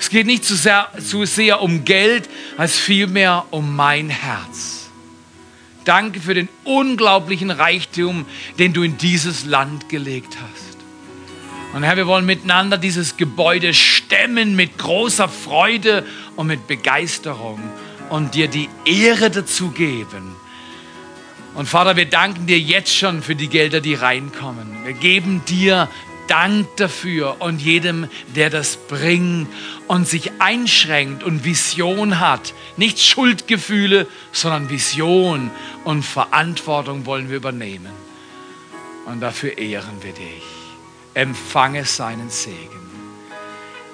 Es geht nicht zu sehr, zu sehr um Geld, als vielmehr um mein Herz. Danke für den unglaublichen Reichtum, den du in dieses Land gelegt hast. Und Herr, wir wollen miteinander dieses Gebäude stemmen mit großer Freude und mit Begeisterung und dir die Ehre dazu geben und Vater, wir danken dir jetzt schon für die Gelder, die reinkommen. Wir geben dir Dank dafür und jedem, der das bringt und sich einschränkt und Vision hat. Nicht Schuldgefühle, sondern Vision und Verantwortung wollen wir übernehmen. Und dafür ehren wir dich. Empfange seinen Segen.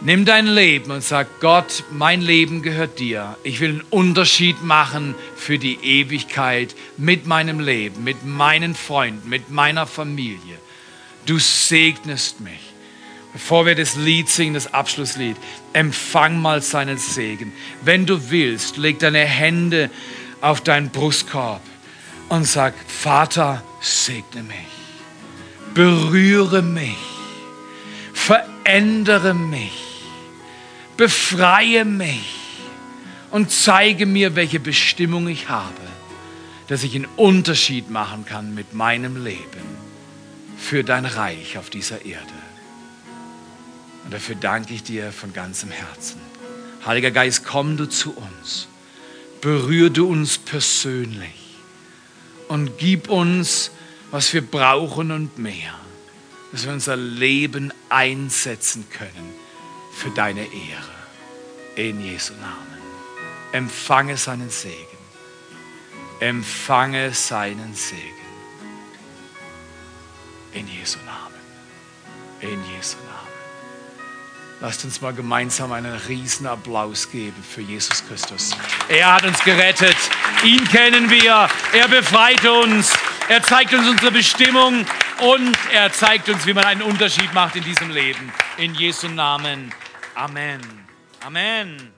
Nimm dein Leben und sag, Gott, mein Leben gehört dir. Ich will einen Unterschied machen für die Ewigkeit mit meinem Leben, mit meinen Freunden, mit meiner Familie. Du segnest mich. Bevor wir das Lied singen, das Abschlusslied, empfang mal seinen Segen. Wenn du willst, leg deine Hände auf deinen Brustkorb und sag, Vater, segne mich, berühre mich, verändere mich befreie mich und zeige mir, welche Bestimmung ich habe, dass ich einen Unterschied machen kann mit meinem Leben für dein Reich auf dieser Erde. Und dafür danke ich dir von ganzem Herzen. Heiliger Geist, komm du zu uns, berühre du uns persönlich und gib uns, was wir brauchen und mehr, dass wir unser Leben einsetzen können für deine Ehre. In Jesu Namen. Empfange seinen Segen. Empfange seinen Segen. In Jesu Namen. In Jesu Namen. Lasst uns mal gemeinsam einen riesen Applaus geben für Jesus Christus. Er hat uns gerettet. Ihn kennen wir. Er befreit uns. Er zeigt uns unsere Bestimmung und er zeigt uns, wie man einen Unterschied macht in diesem Leben. In Jesu Namen. Amen. Amen.